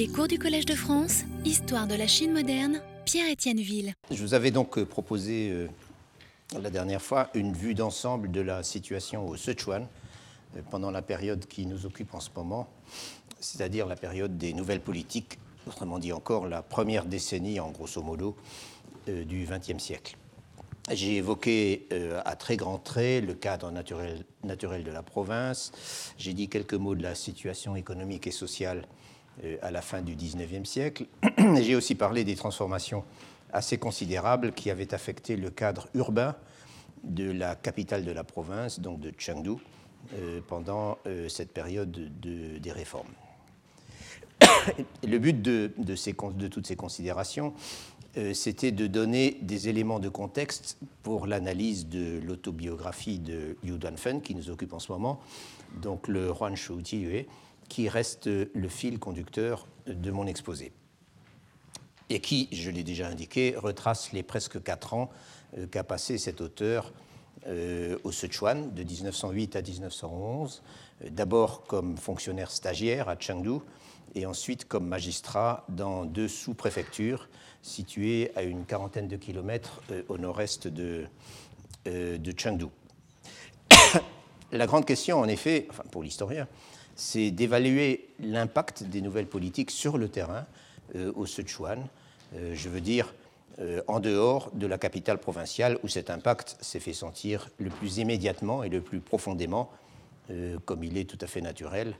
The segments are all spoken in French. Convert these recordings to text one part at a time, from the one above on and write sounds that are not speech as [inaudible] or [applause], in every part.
Les cours du Collège de France, Histoire de la Chine moderne, Pierre-Étienne Ville. Je vous avais donc euh, proposé euh, la dernière fois une vue d'ensemble de la situation au Sichuan euh, pendant la période qui nous occupe en ce moment, c'est-à-dire la période des nouvelles politiques, autrement dit encore la première décennie, en grosso modo, du XXe siècle. J'ai évoqué à très grands traits le cadre naturel, de la province. J'ai dit quelques mots de la situation économique et sociale à la fin du XIXe siècle. [clears throat] J'ai aussi parlé des transformations assez considérables qui avaient affecté le cadre urbain de la capitale de la province, donc de Chengdu, euh, pendant euh, cette période de, des réformes. [coughs] Le but de, toutes ces considérations, c'était de donner des éléments de contexte pour l'analyse de l'autobiographie de Liu Duanfen, qui nous occupe en ce moment, donc le Huan Shu Jiyue, qui reste le fil conducteur de mon exposé et qui, je l'ai déjà indiqué, retrace les presque quatre ans euh, qu'a passé cet auteur euh, au Sichuan de 1908 à 1911, euh, d'abord comme fonctionnaire stagiaire à Chengdu et ensuite comme magistrat dans deux sous-préfectures situées à une quarantaine de kilomètres au nord-est de, de Chengdu. [coughs] La grande question, en effet, enfin pour l'historien, c'est d'évaluer l'impact des nouvelles politiques sur le terrain euh, au Sichuan, euh, je veux dire euh, en dehors de la capitale provinciale où cet impact s'est fait sentir le plus immédiatement et le plus profondément, comme il est tout à fait naturel,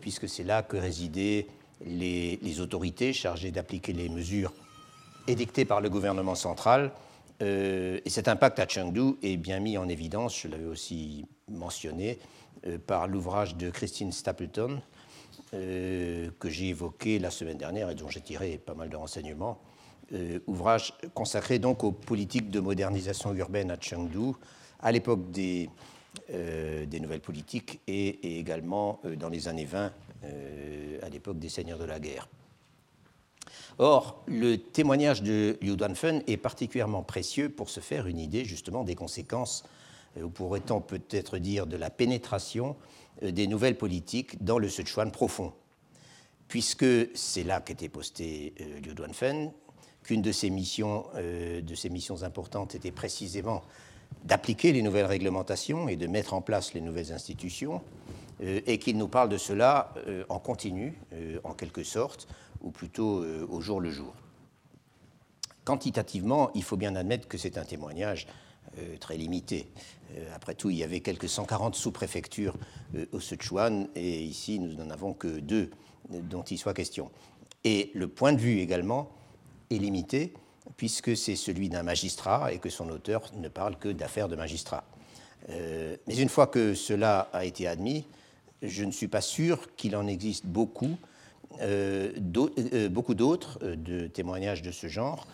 puisque c'est là que résidaient les, les autorités chargées d'appliquer les mesures édictées par le gouvernement central. et cet impact à Chengdu est bien mis en évidence, je l'avais aussi mentionné, par l'ouvrage de Christine Stapleton, euh, que j'ai évoqué la semaine dernière et dont j'ai tiré pas mal de renseignements. Euh, ouvrage consacré donc aux politiques de modernisation urbaine à Chengdu à l'époque des, des, nouvelles politiques et, également dans les années 20 à l'époque des seigneurs de la guerre. Or, le témoignage de Liu Duanfen est particulièrement précieux pour se faire une idée justement des conséquences ou pourrait-on peut-être dire de la pénétration euh, des nouvelles politiques dans le Sichuan profond, puisque c'est là qu'était posté euh, Liu Duanfen, qu'une de ses missions, euh, de ses missions importantes était précisément d'appliquer les nouvelles réglementations et de mettre en place les nouvelles institutions, et qu'il nous parle de cela en continu, en quelque sorte, ou plutôt au jour le jour. Quantitativement, il faut bien admettre que c'est un témoignage très limité. Euh, après tout, il y avait quelques 140 sous-préfectures euh, au Sichuan, et ici, nous n'en avons que deux dont il soit question. Et le point de vue également est limité, puisque c'est celui d'un magistrat et que son auteur ne parle que d'affaires de magistrat. Euh, mais une fois que cela a été admis, je ne suis pas sûr qu'il en existe beaucoup, beaucoup d'autres de témoignages de ce genre,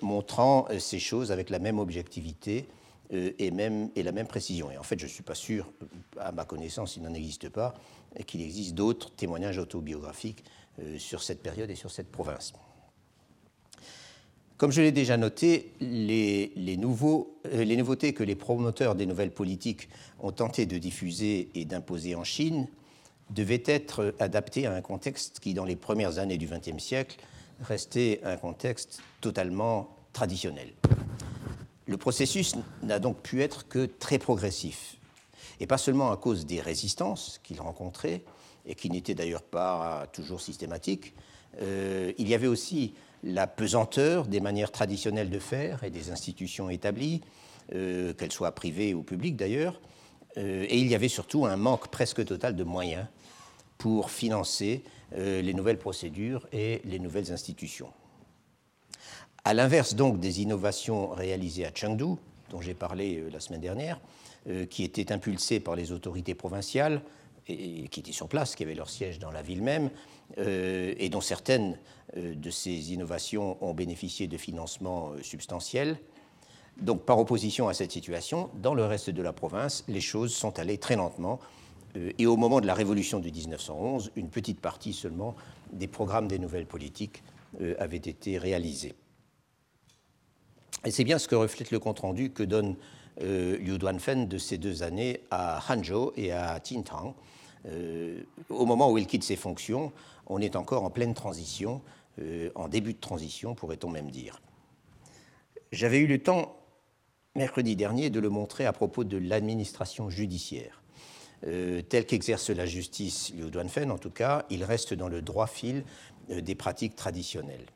montrant ces choses avec la même objectivité euh, et, même, et la même précision. Et en fait, je ne suis pas sûr, à ma connaissance, il n'en existe pas, qu'il existe d'autres témoignages autobiographiques euh, sur cette période et sur cette province. Comme je l'ai déjà noté, les, les, nouveaux, euh, les, nouveautés que les promoteurs des nouvelles politiques ont tenté de diffuser et d'imposer en Chine devaient être adaptées à un contexte qui, dans les premières années du XXe siècle, restait un contexte totalement traditionnel. Le processus n'a donc pu être que très progressif, et pas seulement à cause des résistances qu'il rencontrait, et qui n'étaient d'ailleurs pas toujours systématiques, euh, il y avait aussi la pesanteur des manières traditionnelles de faire et des institutions établies, euh, qu'elles soient privées ou publiques d'ailleurs, euh, et il y avait surtout un manque presque total de moyens pour financer les nouvelles procédures et les nouvelles institutions. À l'inverse donc des innovations réalisées à Chengdu, dont j'ai parlé euh, la semaine dernière, euh, qui étaient impulsées par les autorités provinciales et, qui étaient sur place, qui avaient leur siège dans la ville même, euh, et dont certaines de ces innovations ont bénéficié de financements substantiels. Donc, par opposition à cette situation, dans le reste de la province, les choses sont allées très lentement. Et au moment de la révolution de 1911, une petite partie seulement des programmes des nouvelles politiques avaient été réalisés. Et c'est bien ce que reflète le compte-rendu que donne euh, Liu Duanfen de ces deux années à Hangzhou et à Tintang, au moment où il quitte ses fonctions, on est encore en pleine transition, en début de transition, pourrait-on même dire. J'avais eu le temps, mercredi dernier, de le montrer à propos de l'administration judiciaire. Tel qu'exerce la justice Liu Duanfen, en tout cas, il reste dans le droit fil des pratiques traditionnelles.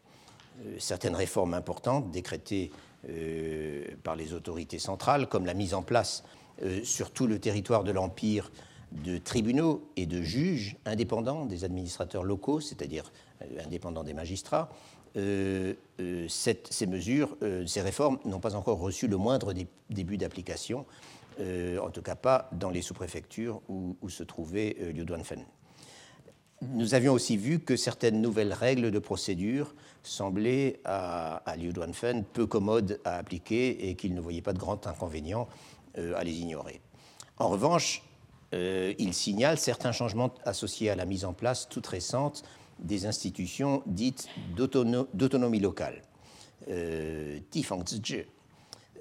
certaines réformes importantes décrétées euh, par les autorités centrales, comme la mise en place euh, sur tout le territoire de l'Empire de tribunaux et de juges indépendants des administrateurs locaux, c'est-à-dire euh, indépendants des magistrats, ces mesures, ces réformes n'ont pas encore reçu le moindre début d'application, en tout cas pas dans les sous-préfectures où, se trouvait Liu Duanfen. Nous avions aussi vu que certaines nouvelles règles de procédure semblaient à, Liu Duanfen peu commodes à appliquer et qu'il ne voyait pas de grand inconvénient euh, à les ignorer. En revanche, euh, il signale certains changements associés à la mise en place toute récente des institutions dites d'autonomie locale, euh,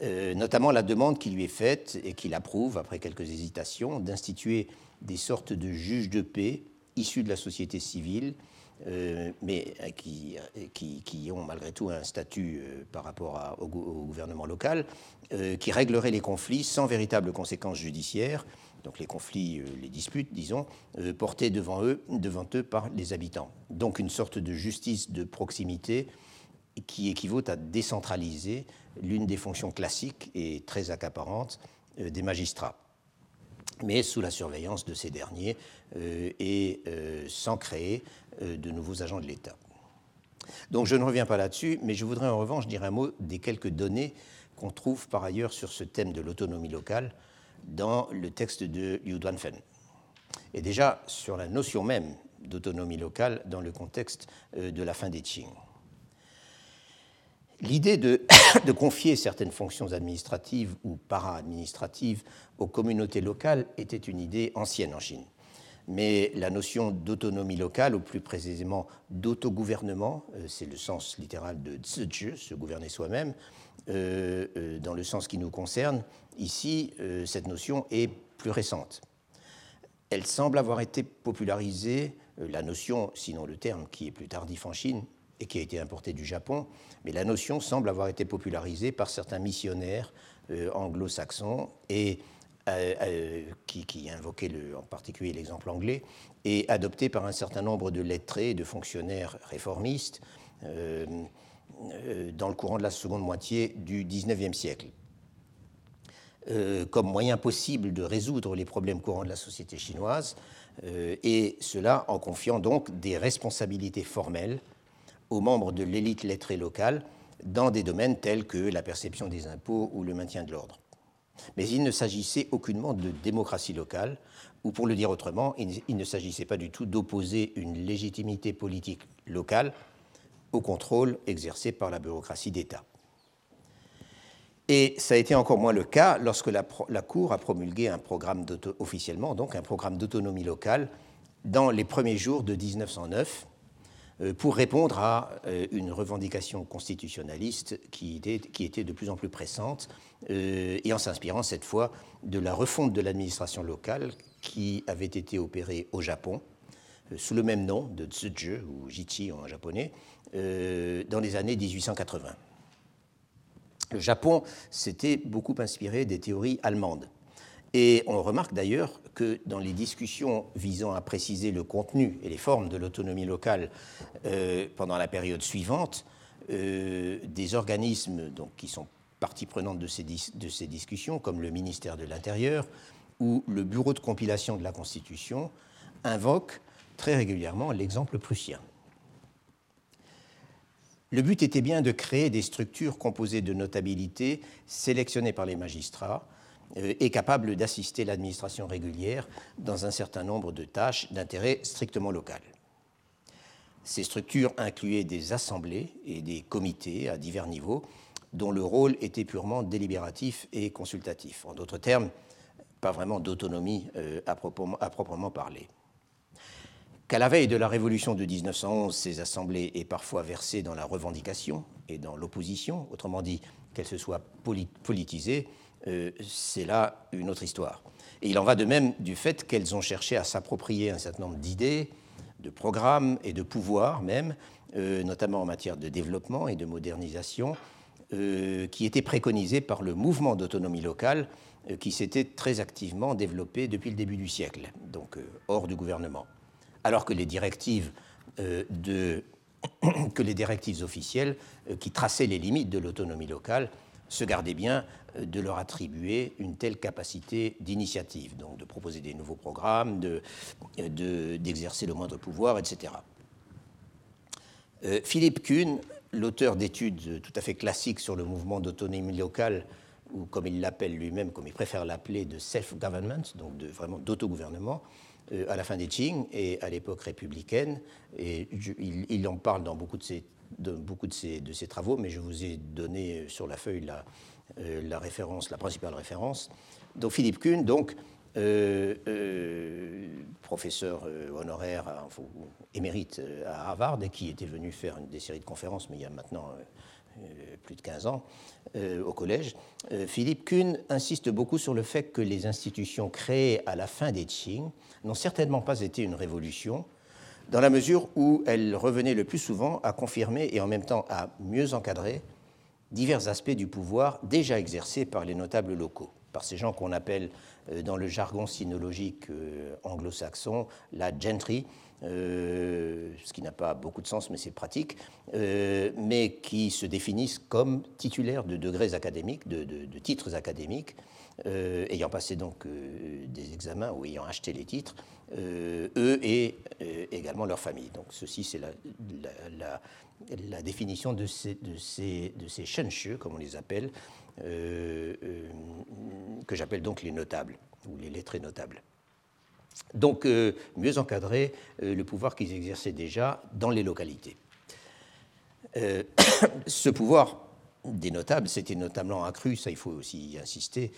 euh, notamment la demande qui lui est faite et qu'il approuve après quelques hésitations d'instituer des sortes de juges de paix issus de la société civile, euh, mais euh, qui, qui, ont malgré tout un statut par rapport au, gouvernement local, qui réglerait les conflits sans véritable conséquences judiciaires, donc les conflits, les disputes, disons, portés devant eux, devant eux par les habitants. Donc une sorte de justice de proximité qui équivaut à décentraliser l'une des fonctions classiques et très accaparantes des magistrats mais sous la surveillance de ces derniers euh, et euh, sans créer euh, de nouveaux agents de l'État. Donc je ne reviens pas là-dessus, mais je voudrais en revanche dire un mot des quelques données qu'on trouve par ailleurs sur ce thème de l'autonomie locale dans le texte de Liu Duanfen. Et déjà sur la notion même d'autonomie locale dans le contexte de la fin des Qing. L'idée [coughs] de, confier certaines fonctions administratives ou para-administratives aux communautés locales était une idée ancienne en Chine. Mais la notion d'autonomie locale, ou plus précisément d'autogouvernement, euh, c'est le sens littéral de zizhi, se gouverner soi-même, euh, euh, dans le sens qui nous concerne, ici, cette notion est plus récente. Elle semble avoir été popularisée, la notion, sinon le terme qui est plus tardif en Chine, et qui a été importé du Japon, mais la notion semble avoir été popularisée par certains missionnaires euh, anglo-saxons et euh, euh, qui, invoquaient en particulier l'exemple anglais, et adoptée par un certain nombre de lettrés et de fonctionnaires réformistes dans le courant de la seconde moitié du XIXe siècle. comme moyen possible de résoudre les problèmes courants de la société chinoise, et cela en confiant donc des responsabilités formelles aux membres de l'élite lettrée locale dans des domaines tels que la perception des impôts ou le maintien de l'ordre. Mais il ne s'agissait aucunement de démocratie locale, ou pour le dire autrement, il ne s'agissait pas du tout d'opposer une légitimité politique locale au contrôle exercé par la bureaucratie d'État. Et ça a été encore moins le cas lorsque la, Cour a promulgué un programme officiellement, donc un programme d'autonomie locale, dans les premiers jours de 1909, euh, pour répondre à euh, une revendication constitutionnaliste qui était, qui était de plus en plus pressante, euh, et en s'inspirant cette fois de la refonte de l'administration locale qui avait été opérée au Japon, sous le même nom de Tsuju, ou Jichi en japonais, dans les années 1880. Le Japon s'était beaucoup inspiré des théories allemandes. Et on remarque d'ailleurs que dans les discussions visant à préciser le contenu et les formes de l'autonomie locale euh, pendant la période suivante, euh, des organismes qui sont partie prenante de ces, discussions, comme le ministère de l'Intérieur ou le Bureau de compilation de la Constitution, invoquent très régulièrement l'exemple prussien. Le but était bien de créer des structures composées de notabilités sélectionnées par les magistrats est capable d'assister l'administration régulière dans un certain nombre de tâches d'intérêt strictement local. Ces structures incluaient des assemblées et des comités à divers niveaux dont le rôle était purement délibératif et consultatif. En d'autres termes, pas vraiment d'autonomie euh, à, proprement parler. Qu'à la veille de la révolution de 1911, ces assemblées aient parfois versé dans la revendication et dans l'opposition, autrement dit qu'elles se soient politisées, c'est là une autre histoire. Et il en va de même du fait qu'elles ont cherché à s'approprier un certain nombre d'idées, de programmes et de pouvoirs même, notamment en matière de développement et de modernisation, qui étaient préconisés par le mouvement d'autonomie locale qui s'était très activement développé depuis le début du siècle, donc hors du gouvernement. Alors que les directives [coughs] que les directives officielles euh, qui traçaient les limites de l'autonomie locale se gardaient bien euh, de leur attribuer une telle capacité d'initiative, donc de proposer des nouveaux programmes, d'exercer de, le moindre pouvoir, etc. Euh, Philippe Kuhn, l'auteur d'études tout à fait classiques sur le mouvement d'autonomie locale, ou comme il l'appelle lui-même, comme il préfère l'appeler, de self-government, donc vraiment d'autogouvernement, euh, à la fin des Qing et à l'époque républicaine. Et il, en parle dans beaucoup de ses, de, beaucoup de ses, de travaux, mais je vous ai donné euh, sur la feuille la, euh, la référence, la principale référence. Donc Philippe Kuhn, donc, professeur honoraire, émérite à Harvard, et qui était venu faire des séries de conférences, mais il y a maintenant euh, plus de 15 ans, euh, au collège, euh, Philippe Kuhn insiste beaucoup sur le fait que les institutions créées à la fin des Qing n'ont certainement pas été une révolution, dans la mesure où elles revenaient le plus souvent à confirmer et en même temps à mieux encadrer divers aspects du pouvoir déjà exercés par les notables locaux, par ces gens qu'on appelle dans le jargon sinologique anglo-saxon la gentry, euh, ce qui n'a pas beaucoup de sens, mais c'est pratique, euh, mais qui se définissent comme titulaires de degrés académiques, de, titres académiques, euh, ayant passé donc des examens ou ayant acheté les titres, eux et également leur famille. Donc ceci, c'est la, définition de ces, de ces, comme on les appelle, que j'appelle donc les notables, ou les lettrés notables. Donc, euh, mieux encadrer euh, le pouvoir qu'ils exerçaient déjà dans les localités. Euh, [coughs] ce pouvoir des notables s'était notamment accru, ça il faut aussi y insister,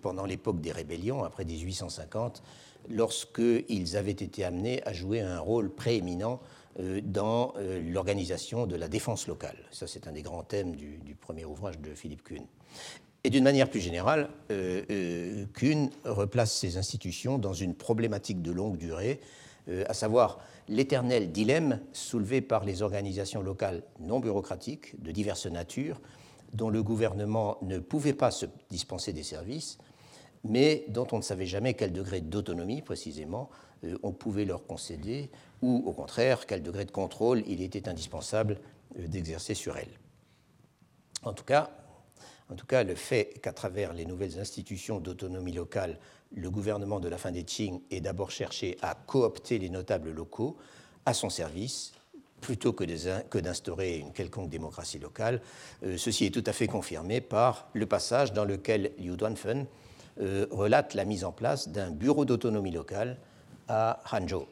pendant l'époque des rébellions, après 1850, lorsqu'ils avaient été amenés à jouer un rôle prééminent dans l'organisation de la défense locale. Ça, c'est un des grands thèmes du, du premier ouvrage de Philippe Kuhn. Et d'une manière plus générale, euh, euh, Kuhn replace ces institutions dans une problématique de longue durée, euh, à savoir l'éternel dilemme soulevé par les organisations locales non bureaucratiques de diverses natures, dont le gouvernement ne pouvait pas se dispenser des services, mais dont on ne savait jamais quel degré d'autonomie précisément on pouvait leur concéder, ou au contraire quel degré de contrôle il était indispensable d'exercer sur elles. En tout cas, en tout cas, le fait qu'à travers les nouvelles institutions d'autonomie locale, le gouvernement de la fin des Qing ait d'abord cherché à coopter les notables locaux à son service, plutôt que d'instaurer une quelconque démocratie locale, euh, ceci est tout à fait confirmé par le passage dans lequel Liu Duanfen euh, relate la mise en place d'un bureau d'autonomie locale à Hangzhou.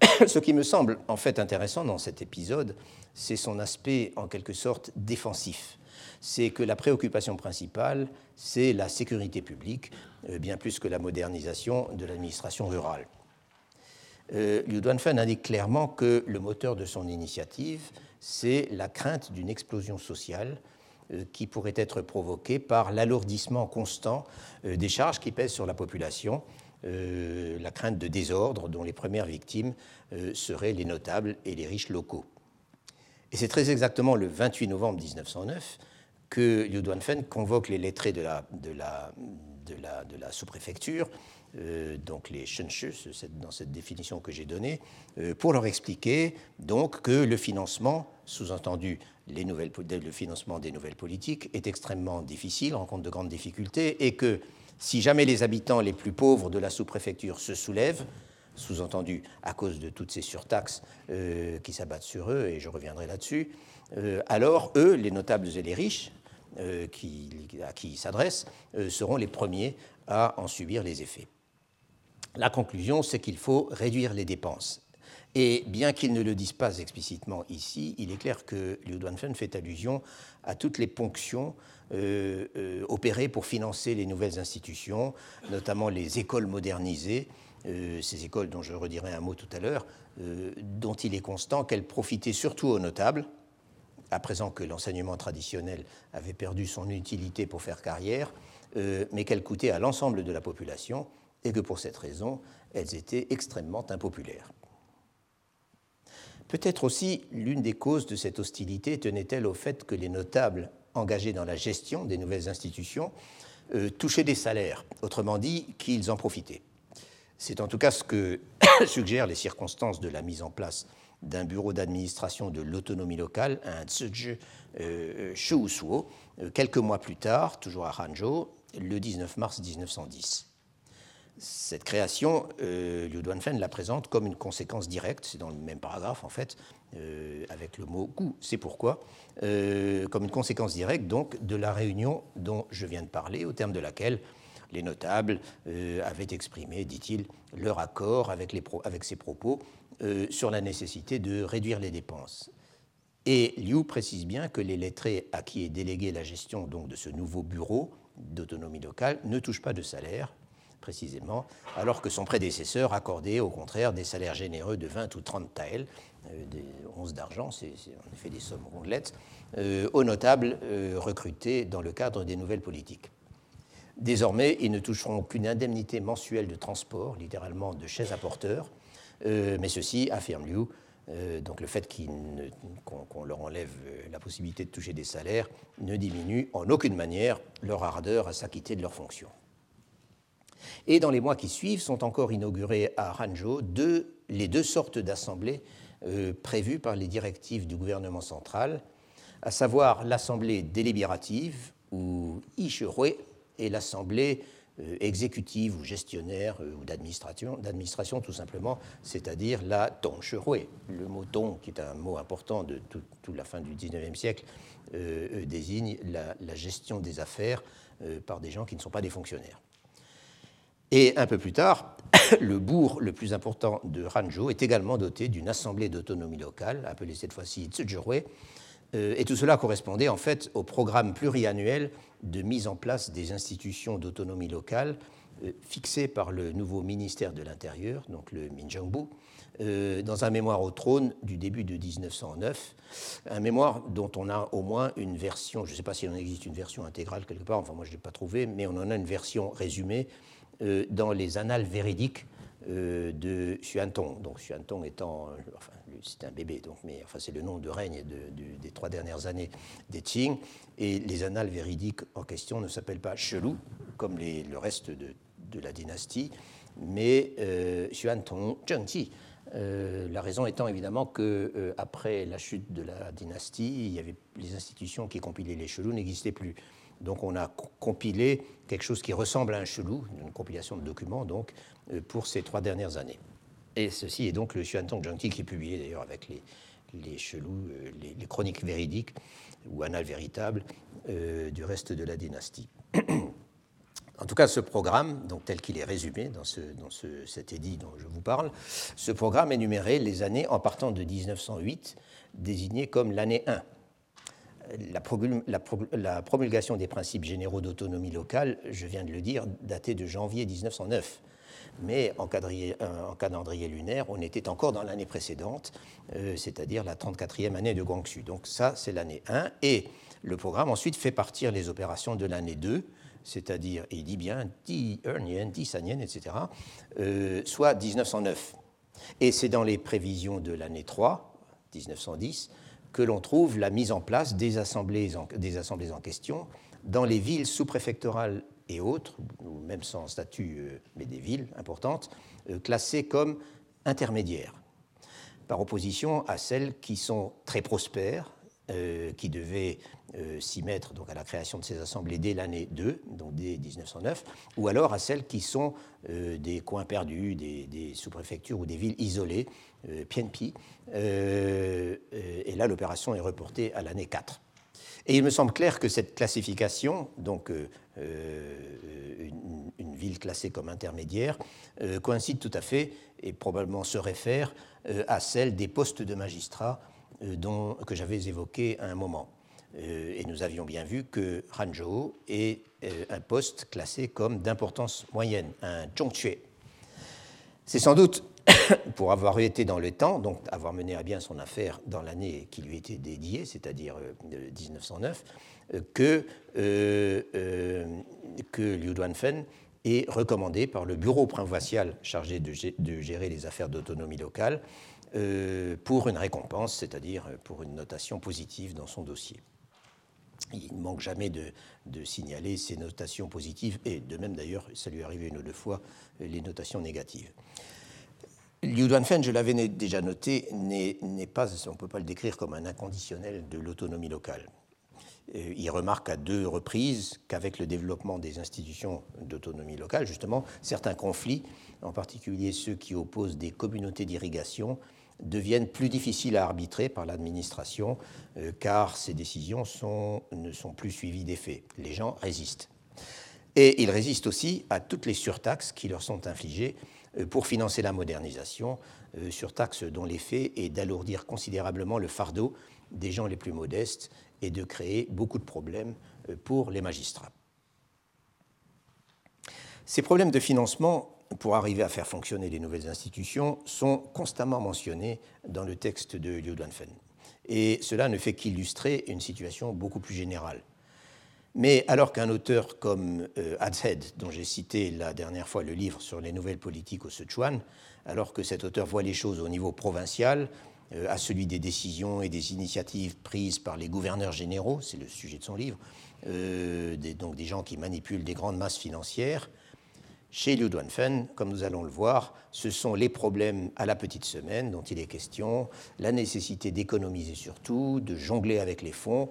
[coughs] Ce qui me semble en fait intéressant dans cet épisode, c'est son aspect en quelque sorte défensif c'est que la préoccupation principale, c'est la sécurité publique, euh, bien plus que la modernisation de l'administration rurale. Euh, Liu Duanfen indique clairement que le moteur de son initiative, c'est la crainte d'une explosion sociale euh, qui pourrait être provoquée par l'alourdissement constant des charges qui pèsent sur la population, la crainte de désordre dont les premières victimes seraient les notables et les riches locaux. Et c'est très exactement le 28 novembre 1909 que Liu Duanfen convoque les lettrés de la sous-préfecture, euh, donc les Shenshu, dans cette définition que j'ai donnée, euh, pour leur expliquer donc que le financement, sous-entendu le financement des nouvelles politiques, est extrêmement difficile, rencontre de grandes difficultés, et que si jamais les habitants les plus pauvres de la sous-préfecture se soulèvent, sous-entendu à cause de toutes ces surtaxes euh, qui s'abattent sur eux, et je reviendrai là-dessus, alors eux, les notables et les riches, à qui ils s'adressent seront les premiers à en subir les effets. La conclusion, c'est qu'il faut réduire les dépenses. Et bien qu'ils ne le disent pas explicitement ici, il est clair que Liu Duanfen fait allusion à toutes les ponctions euh, opérées pour financer les nouvelles institutions, notamment les écoles modernisées, ces écoles dont je redirai un mot tout à l'heure, dont il est constant qu'elles profitaient surtout aux notables, à présent que l'enseignement traditionnel avait perdu son utilité pour faire carrière, mais qu'elles coûtaient à l'ensemble de la population et que pour cette raison, elles étaient extrêmement impopulaires. Peut-être aussi l'une des causes de cette hostilité tenait-elle au fait que les notables engagés dans la gestion des nouvelles institutions euh, touchaient des salaires, autrement dit qu'ils en profitaient. C'est en tout cas ce que [coughs] suggèrent les circonstances de la mise en place d'un bureau d'administration de l'autonomie locale, un Tsuju euh, Shuusuo, euh, quelques mois plus tard, toujours à Hanzhou, le 19 mars 1910. Cette création, euh, Liu Duanfen la présente comme une conséquence directe, c'est dans le même paragraphe en fait, euh, avec le mot gu, c'est pourquoi, euh, comme une conséquence directe donc de la réunion dont je viens de parler, au terme de laquelle les notables avaient exprimé, dit-il, leur accord avec, les avec ces propos sur la nécessité de réduire les dépenses. Et Liu précise bien que les lettrés à qui est déléguée la gestion donc, de ce nouveau bureau d'autonomie locale ne touchent pas de salaire, précisément, alors que son prédécesseur accordait au contraire des salaires généreux de 20 ou 30 taels, euh, des onces d'argent, c'est en effet des sommes rondelettes, euh, aux notables euh, recrutés dans le cadre des nouvelles politiques. Désormais, ils ne toucheront qu'une indemnité mensuelle de transport, littéralement de chaises à porteurs, mais ceci, affirme Liu, donc le fait qu'on leur enlève la possibilité de toucher des salaires ne diminue en aucune manière leur ardeur à s'acquitter de leurs fonctions. Et dans les mois qui suivent sont encore inaugurées à Hanzhou les deux sortes d'assemblées euh, prévues par les directives du gouvernement central, à savoir l'assemblée délibérative, ou Ishihui, et l'assemblée euh, exécutive ou gestionnaire euh, ou d'administration, tout simplement, c'est-à-dire la Tongshhui. Le mot Tong, qui est un mot important de toute la fin du XIXe siècle, désigne la, gestion des affaires par des gens qui ne sont pas des fonctionnaires. Et un peu plus tard, [coughs] le bourg le plus important de Hanzhou est également doté d'une assemblée d'autonomie locale, appelée cette fois-ci Tsujurui, euh, et tout cela correspondait en fait au programme pluriannuel de mise en place des institutions d'autonomie locale euh, fixé par le nouveau ministère de l'Intérieur, donc le Minjiangbu, euh, dans un mémoire au trône du début de 1909, un mémoire dont on a au moins une version, je ne sais pas s'il en existe une version intégrale quelque part, enfin moi je ne l'ai pas trouvé, mais on en a une version résumée euh, dans les annales véridiques euh, de Xuantong. Donc Xuantong étant, euh, enfin, c'est un bébé, donc, mais enfin, c'est le nom de règne des trois dernières années des Qing. Et les annales véridiques en question ne s'appellent pas Chelou, comme le reste de, la dynastie, mais euh, Xuantong Zhengqi. la raison étant évidemment que après la chute de la dynastie, il y avait les institutions qui compilaient les chelous n'existaient plus. Donc on a compilé quelque chose qui ressemble à un chelou, une compilation de documents donc, euh, pour ces trois dernières années. Et ceci est donc le Xuantong Zhengti qui est publié d'ailleurs avec les, chelous, euh, les, chroniques véridiques ou annales véritables euh, du reste de la dynastie. En tout cas, ce programme, donc tel qu'il est résumé dans, ce, dans ce, cet édit dont je vous parle, ce programme énumérait les années en partant de 1908, désignées comme l'année 1, la, promulgation des principes généraux d'autonomie locale, je viens de le dire, datait de janvier 1909. Mais en, calendrier lunaire, on était encore dans l'année précédente, euh, c'est-à-dire la 34e année de Guangxu. Donc ça, c'est l'année 1. Et le programme ensuite fait partir les opérations de l'année 2, c'est-à-dire, il dit bien, Di Ernien, Di Sanien, etc., euh, soit 1909. Et c'est dans les prévisions de l'année 3, 1910, que l'on trouve la mise en place des assemblées en, question dans les villes sous-préfectorales et autres, même sans statut, euh, mais des villes importantes, euh, classées comme intermédiaires, par opposition à celles qui sont très prospères, euh, qui devaient s'y mettre donc, à la création de ces assemblées dès l'année 2, donc dès 1909, ou alors à celles qui sont des coins perdus, des, sous-préfectures ou des villes isolées, euh, Pienpi. Euh, euh, et là, l'opération est reportée à l'année 4. Et il me semble clair que cette classification, donc une, ville classée comme intermédiaire, coïncide tout à fait et probablement se réfère à celle des postes de magistrats dont, que j'avais évoqué à un moment. et nous avions bien vu que Hanzhou est un poste classé comme d'importance moyenne, un zhongxue. C'est sans doute [coughs] pour avoir été dans le temps, donc avoir mené à bien son affaire dans l'année qui lui était dédiée, c'est-à-dire 1909, que, que Liu Duanfen est recommandé par le bureau provincial chargé de, gérer les affaires d'autonomie locale pour une récompense, c'est-à-dire pour une notation positive dans son dossier. Il ne manque jamais de, signaler ces notations positives, et de même d'ailleurs, ça lui est arrivé une ou deux fois, les notations négatives. Liu Duanfen, je l'avais déjà noté, n'est pas, on ne peut pas le décrire comme un inconditionnel de l'autonomie locale. Euh, il remarque à deux reprises qu'avec le développement des institutions d'autonomie locale, justement, certains conflits, en particulier ceux qui opposent des communautés d'irrigation, deviennent plus difficiles à arbitrer par l'administration euh, car ces décisions ne sont plus suivies des faits. Les gens résistent. Et ils résistent aussi à toutes les surtaxes qui leur sont infligées euh, pour financer la modernisation, euh, surtaxes dont l'effet est d'alourdir considérablement le fardeau des gens les plus modestes et de créer beaucoup de problèmes pour les magistrats. Ces problèmes de financement pour arriver à faire fonctionner les nouvelles institutions sont constamment mentionnés dans le texte de Liu Duanfen. Et cela ne fait qu'illustrer une situation beaucoup plus générale. Mais alors qu'un auteur comme euh, dont j'ai cité la dernière fois le livre sur les nouvelles politiques au Sichuan, alors que cet auteur voit les choses au niveau provincial, euh, à celui des décisions et des initiatives prises par les gouverneurs généraux, c'est le sujet de son livre, euh, donc des gens qui manipulent des grandes masses financières, chez Liu Duanfen, comme nous allons le voir, ce sont les problèmes à la petite semaine dont il est question, la nécessité d'économiser surtout, de jongler avec les fonds,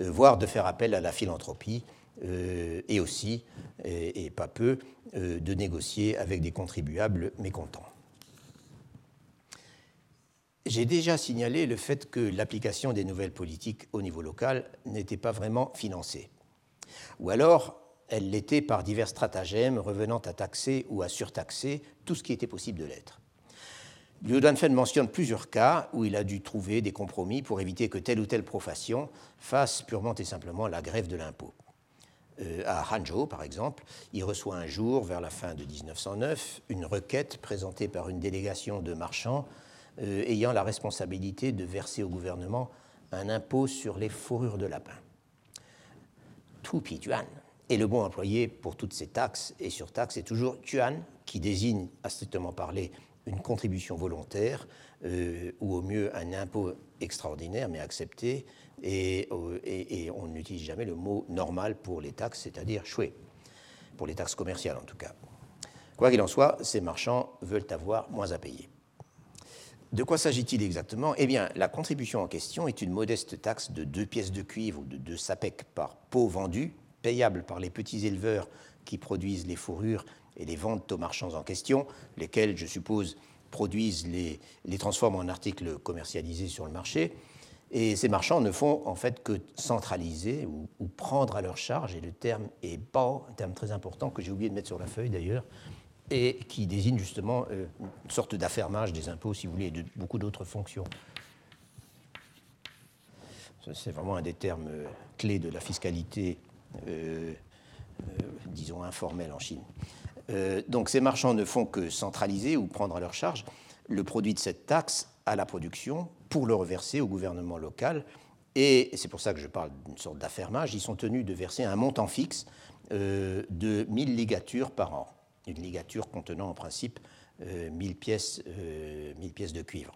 euh, voire de faire appel à la philanthropie, euh, et aussi, et, pas peu, euh, de négocier avec des contribuables mécontents. J'ai déjà signalé le fait que l'application des nouvelles politiques au niveau local n'était pas vraiment financée. Ou alors, elle l'était par divers stratagèmes revenant à taxer ou à surtaxer tout ce qui était possible de l'être. Liu Duanfen mentionne plusieurs cas où il a dû trouver des compromis pour éviter que telle ou telle profession fasse purement et simplement la grève de l'impôt. Euh, à Hangzhou, par exemple, il reçoit un jour, vers la fin de 1909, une requête présentée par une délégation de marchands euh, ayant la responsabilité de verser au gouvernement un impôt sur les fourrures de lapin. Tupi Tuan, et le bon employé pour toutes ces taxes et surtaxes est toujours tuan, qui désigne, à strictement parler, une contribution volontaire, euh, ou au mieux un impôt extraordinaire, mais accepté, euh, et, on n'utilise jamais le mot normal pour les taxes, c'est-à-dire choué, pour les taxes commerciales en tout cas. Quoi qu'il en soit, ces marchands veulent avoir moins à payer. De quoi s'agit-il exactement? Eh bien, la contribution en question est une modeste taxe de deux pièces de cuivre ou de deux sapèques par pot vendu, payable par les petits éleveurs qui produisent les fourrures et les vendent aux marchands en question, lesquels, je suppose, produisent les, les transforment en articles commercialisés sur le marché. Et ces marchands ne font en fait que centraliser ou, prendre à leur charge, et le terme est pas un terme très important que j'ai oublié de mettre sur la feuille d'ailleurs, et qui désigne justement euh, une sorte d'affermage des impôts, si vous voulez, et de beaucoup d'autres fonctions. C'est vraiment un des termes euh, clés de la fiscalité disons, informel en Chine. Euh, donc ces marchands ne font que centraliser ou prendre à leur charge le produit de cette taxe à la production pour le reverser au gouvernement local. Et c'est pour ça que je parle d'une sorte d'affermage. Ils sont tenus de verser un montant fixe de 1000 ligatures par an. Une ligature contenant en principe 1000 pièces, 1000 pièces de cuivre.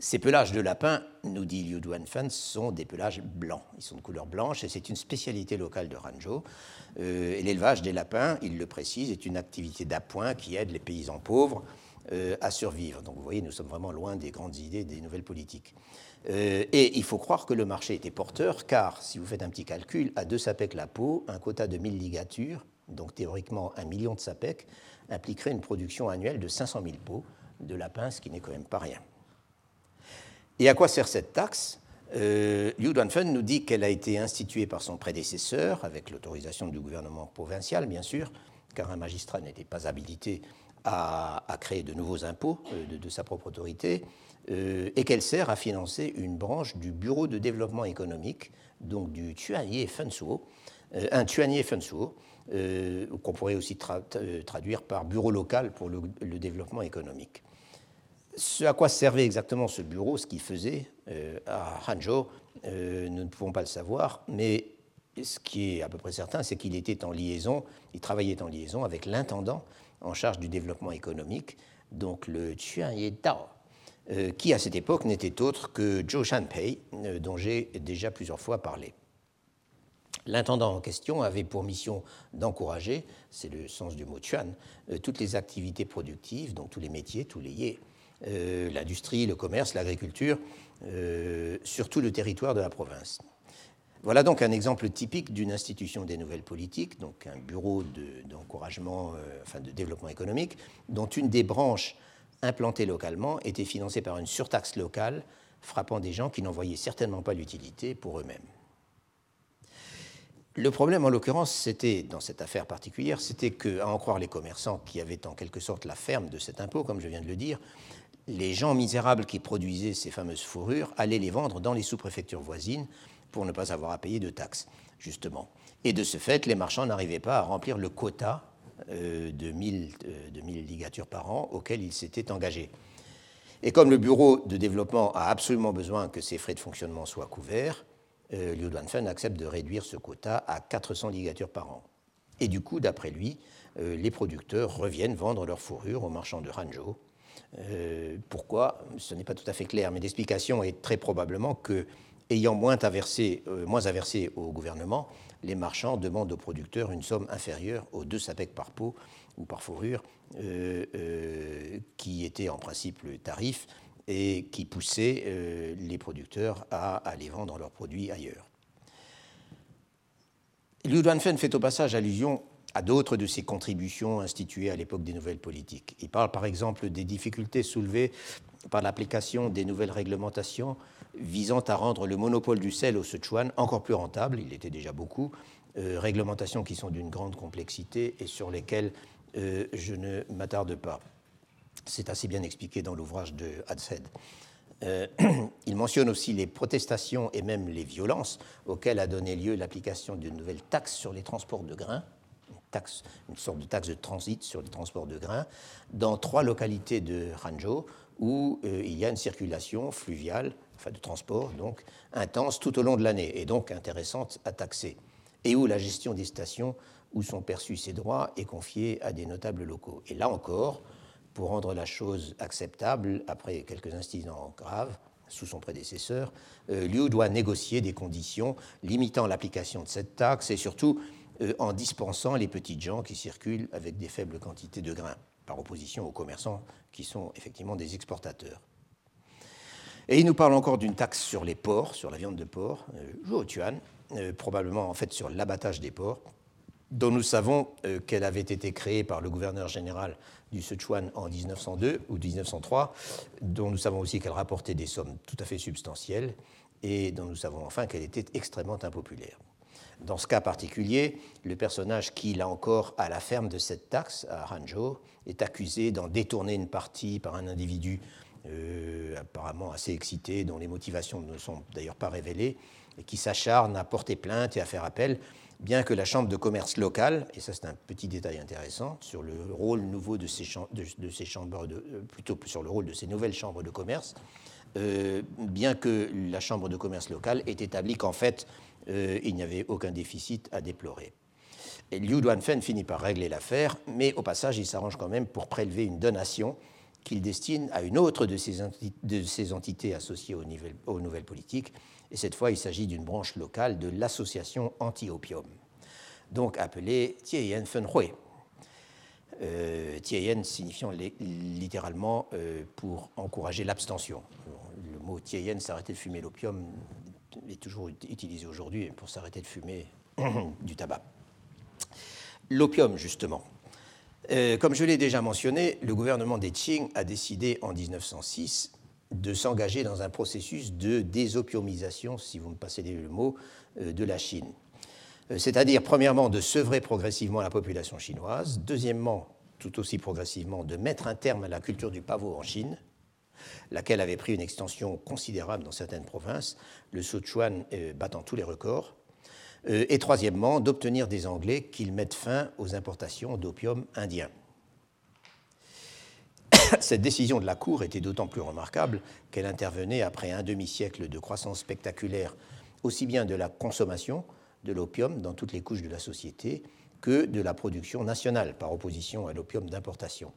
Ces pelages de lapin, nous dit Liu Duanfen, sont des pelages blancs. Ils sont de couleur blanche et c'est une spécialité locale de Ranzhou. Euh, et l'élevage des lapins, il le précise, est une activité d'appoint qui aide les paysans pauvres euh, à survivre. Donc vous voyez, nous sommes vraiment loin des grandes idées des nouvelles politiques. Euh, et il faut croire que le marché était porteur, car si vous faites un petit calcul, à deux sapèques la peau, un quota de 1000 ligatures, donc théoriquement un million de sapèques, impliquerait une production annuelle de 500 000 pots de lapins, ce qui n'est quand même pas rien. Et à quoi sert cette taxe? Euh, Liu Duanfen nous dit qu'elle a été instituée par son prédécesseur, avec l'autorisation du gouvernement provincial, bien sûr, car un magistrat n'était pas habilité à, créer de nouveaux impôts euh, de, sa propre autorité, euh, et qu'elle sert à financer une branche du Bureau de développement économique, donc du Tuanye Fensuo, un tuanier Fensour, qu'on pourrait aussi traduire par bureau local pour le, développement économique. Ce à quoi servait exactement ce bureau, ce qu'il faisait à Hanzhou, nous ne pouvons pas le savoir, mais ce qui est à peu près certain, c'est qu'il était en liaison, il travaillait en liaison avec l'intendant en charge du développement économique, donc le Chuan Tao, euh, qui à cette époque n'était autre que Zhou Shanpei, euh, dont j'ai déjà plusieurs fois parlé. L'intendant en question avait pour mission d'encourager, c'est le sens du mot Chuan, euh, toutes les activités productives, donc tous les métiers, tous les yés, l'industrie, le commerce, l'agriculture, sur tout le territoire de la province. Voilà donc un exemple typique d'une institution des nouvelles politiques, donc un bureau d'encouragement, euh, enfin de développement économique, dont une des branches implantées localement était financée par une surtaxe locale frappant des gens qui n'en voyaient certainement pas l'utilité pour eux-mêmes. Le problème, en l'occurrence, c'était, dans cette affaire particulière, c'était que, à en croire les commerçants qui avaient en quelque sorte la ferme de cet impôt, comme je viens de le dire, les gens misérables qui produisaient ces fameuses fourrures allaient les vendre dans les sous-préfectures voisines pour ne pas avoir à payer de taxes, justement. Et de ce fait, les marchands n'arrivaient pas à remplir le quota euh, de, 1000, euh, ligatures par an auquel ils s'étaient engagés. Et comme le bureau de développement a absolument besoin que ces frais de fonctionnement soient couverts, euh, Liu Duanfen accepte de réduire ce quota à 400 ligatures par an. Et du coup, d'après lui, les producteurs reviennent vendre leurs fourrures aux marchands de Hanzhou. Pourquoi? Ce n'est pas tout à fait clair, mais l'explication est très probablement que ayant moins à, verser, euh, au gouvernement, les marchands demandent aux producteurs une somme inférieure aux deux sapecs par peau ou par fourrure, euh, euh, qui était en principe le tarif et qui poussait les producteurs à aller vendre leurs produits ailleurs. Duanfen fait au passage allusion à d'autres de ses contributions instituées à l'époque des nouvelles politiques. Il parle par exemple des difficultés soulevées par l'application des nouvelles réglementations visant à rendre le monopole du sel au Sichuan encore plus rentable, il était déjà beaucoup, euh, réglementations qui sont d'une grande complexité et sur lesquelles euh, je ne m'attarde pas. C'est assez bien expliqué dans l'ouvrage de Hadshead. Euh, [clears throat] il mentionne aussi les protestations et même les violences auxquelles a donné lieu l'application d'une nouvelle taxe sur les transports de grains, taxe, une sorte de taxe de transit sur les transports de grains, dans trois localités de Hanzhou où il y a une circulation fluviale enfin de transport, donc intense tout au long de l'année et donc intéressante à taxer, et où la gestion des stations où sont perçus ces droits est confiée à des notables locaux. Et là encore, pour rendre la chose acceptable, après quelques incidents graves sous son prédécesseur, euh, Liu doit négocier des conditions limitant l'application de cette taxe et surtout euh, en dispensant les petites gens qui circulent avec des faibles quantités de grains, par opposition aux commerçants qui sont effectivement des exportateurs. Et il nous parle encore d'une taxe sur les porcs, sur la viande de porc, euh, euh, probablement en fait sur l'abattage des porcs, dont nous savons qu'elle avait été créée par le gouverneur général du Sichuan en 1902 ou 1903, dont nous savons aussi qu'elle rapportait des sommes tout à fait substantielles et dont nous savons enfin qu'elle était extrêmement impopulaire. Dans ce cas particulier, le personnage qui, là encore, a la ferme de cette taxe à Hanzhou est accusé d'en détourner une partie par un individu euh, apparemment assez excité, dont les motivations ne sont d'ailleurs pas révélées, et qui s'acharne à porter plainte et à faire appel, bien que la Chambre de commerce locale, et ça c'est un petit détail intéressant, sur le rôle nouveau de ces, de, ces chambres, de, euh, plutôt sur le rôle de ces nouvelles chambres de commerce, euh, bien que la Chambre de commerce locale ait établi qu'en fait, il n'y avait aucun déficit à déplorer. Et Liu Duanfen finit par régler l'affaire, mais au passage, il s'arrange quand même pour prélever une donation qu'il destine à une autre de ces, entités associées aux, nouvelles politiques. Et cette fois, il s'agit d'une branche locale de l'association anti-opium, donc appelée Tieyen Fenhui. Euh, Tieyen signifiant littéralement euh, pour encourager l'abstention. Le mot Tieyen, s'arrêter de fumer l'opium, est toujours utilisé aujourd'hui pour s'arrêter de fumer [coughs] du tabac. L'opium, justement. Euh, comme je l'ai déjà mentionné, le gouvernement des Qing a décidé en 1906 de s'engager dans un processus de désopiumisation, si vous me passez le mot, euh, de la Chine. Euh, c'est-à-dire, premièrement, de sevrer progressivement la population chinoise, deuxièmement, tout aussi progressivement, de mettre un terme à la culture du pavot en Chine, laquelle avait pris une extension considérable dans certaines provinces, le Sichuan battant tous les records, Euh, et troisièmement, d'obtenir des Anglais qu'ils mettent fin aux importations d'opium indien. [coughs] Cette décision de la Cour était d'autant plus remarquable qu'elle intervenait après un demi-siècle de croissance spectaculaire aussi bien de la consommation de l'opium dans toutes les couches de la société que de la production nationale par opposition à l'opium d'importation.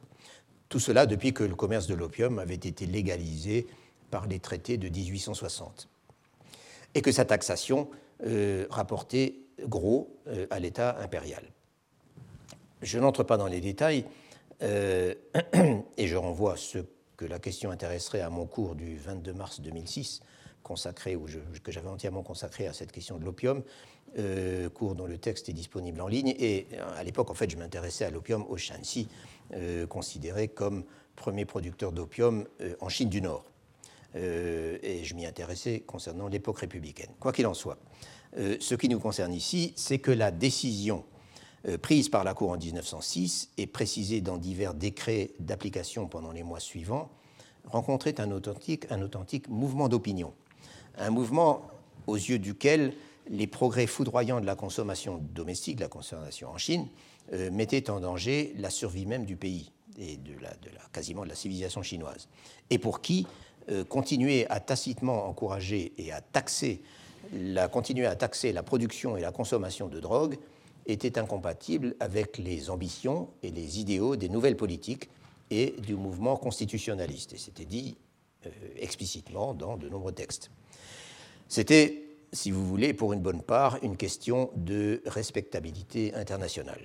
Tout cela depuis que le commerce de l'opium avait été légalisé par les traités de 1860 et que sa taxation euh, rapportait gros euh, à l'État impérial. Je n'entre pas dans les détails euh, [clears throat] et je renvoie ce que la question intéresserait à mon cours du 22 mars 2006, consacré, ou que j'avais entièrement consacré à cette question de l'opium, cours dont le texte est disponible en ligne. Et à l'époque, en fait, je m'intéressais à l'opium au Shanxi, considéré comme premier producteur d'opium en Chine du Nord. et je m'y intéressais concernant l'époque républicaine. Quoi qu'il en soit, euh, ce qui nous concerne ici, c'est que la décision euh, prise par la Cour en 1906 et précisée dans divers décrets d'application pendant les mois suivants rencontrait un authentique, un authentique mouvement d'opinion. Un mouvement aux yeux duquel les progrès foudroyants de la consommation domestique, de la consommation en Chine, euh, mettaient en danger la survie même du pays et de la, quasiment de la civilisation chinoise. Et pour qui continuer à tacitement encourager et à taxer la, continuer à taxer la production et la consommation de drogue était incompatible avec les ambitions et les idéaux des nouvelles politiques et du mouvement constitutionnaliste. Et c'était dit euh, explicitement dans de nombreux textes. C'était, si vous voulez, pour une bonne part, une question de respectabilité internationale.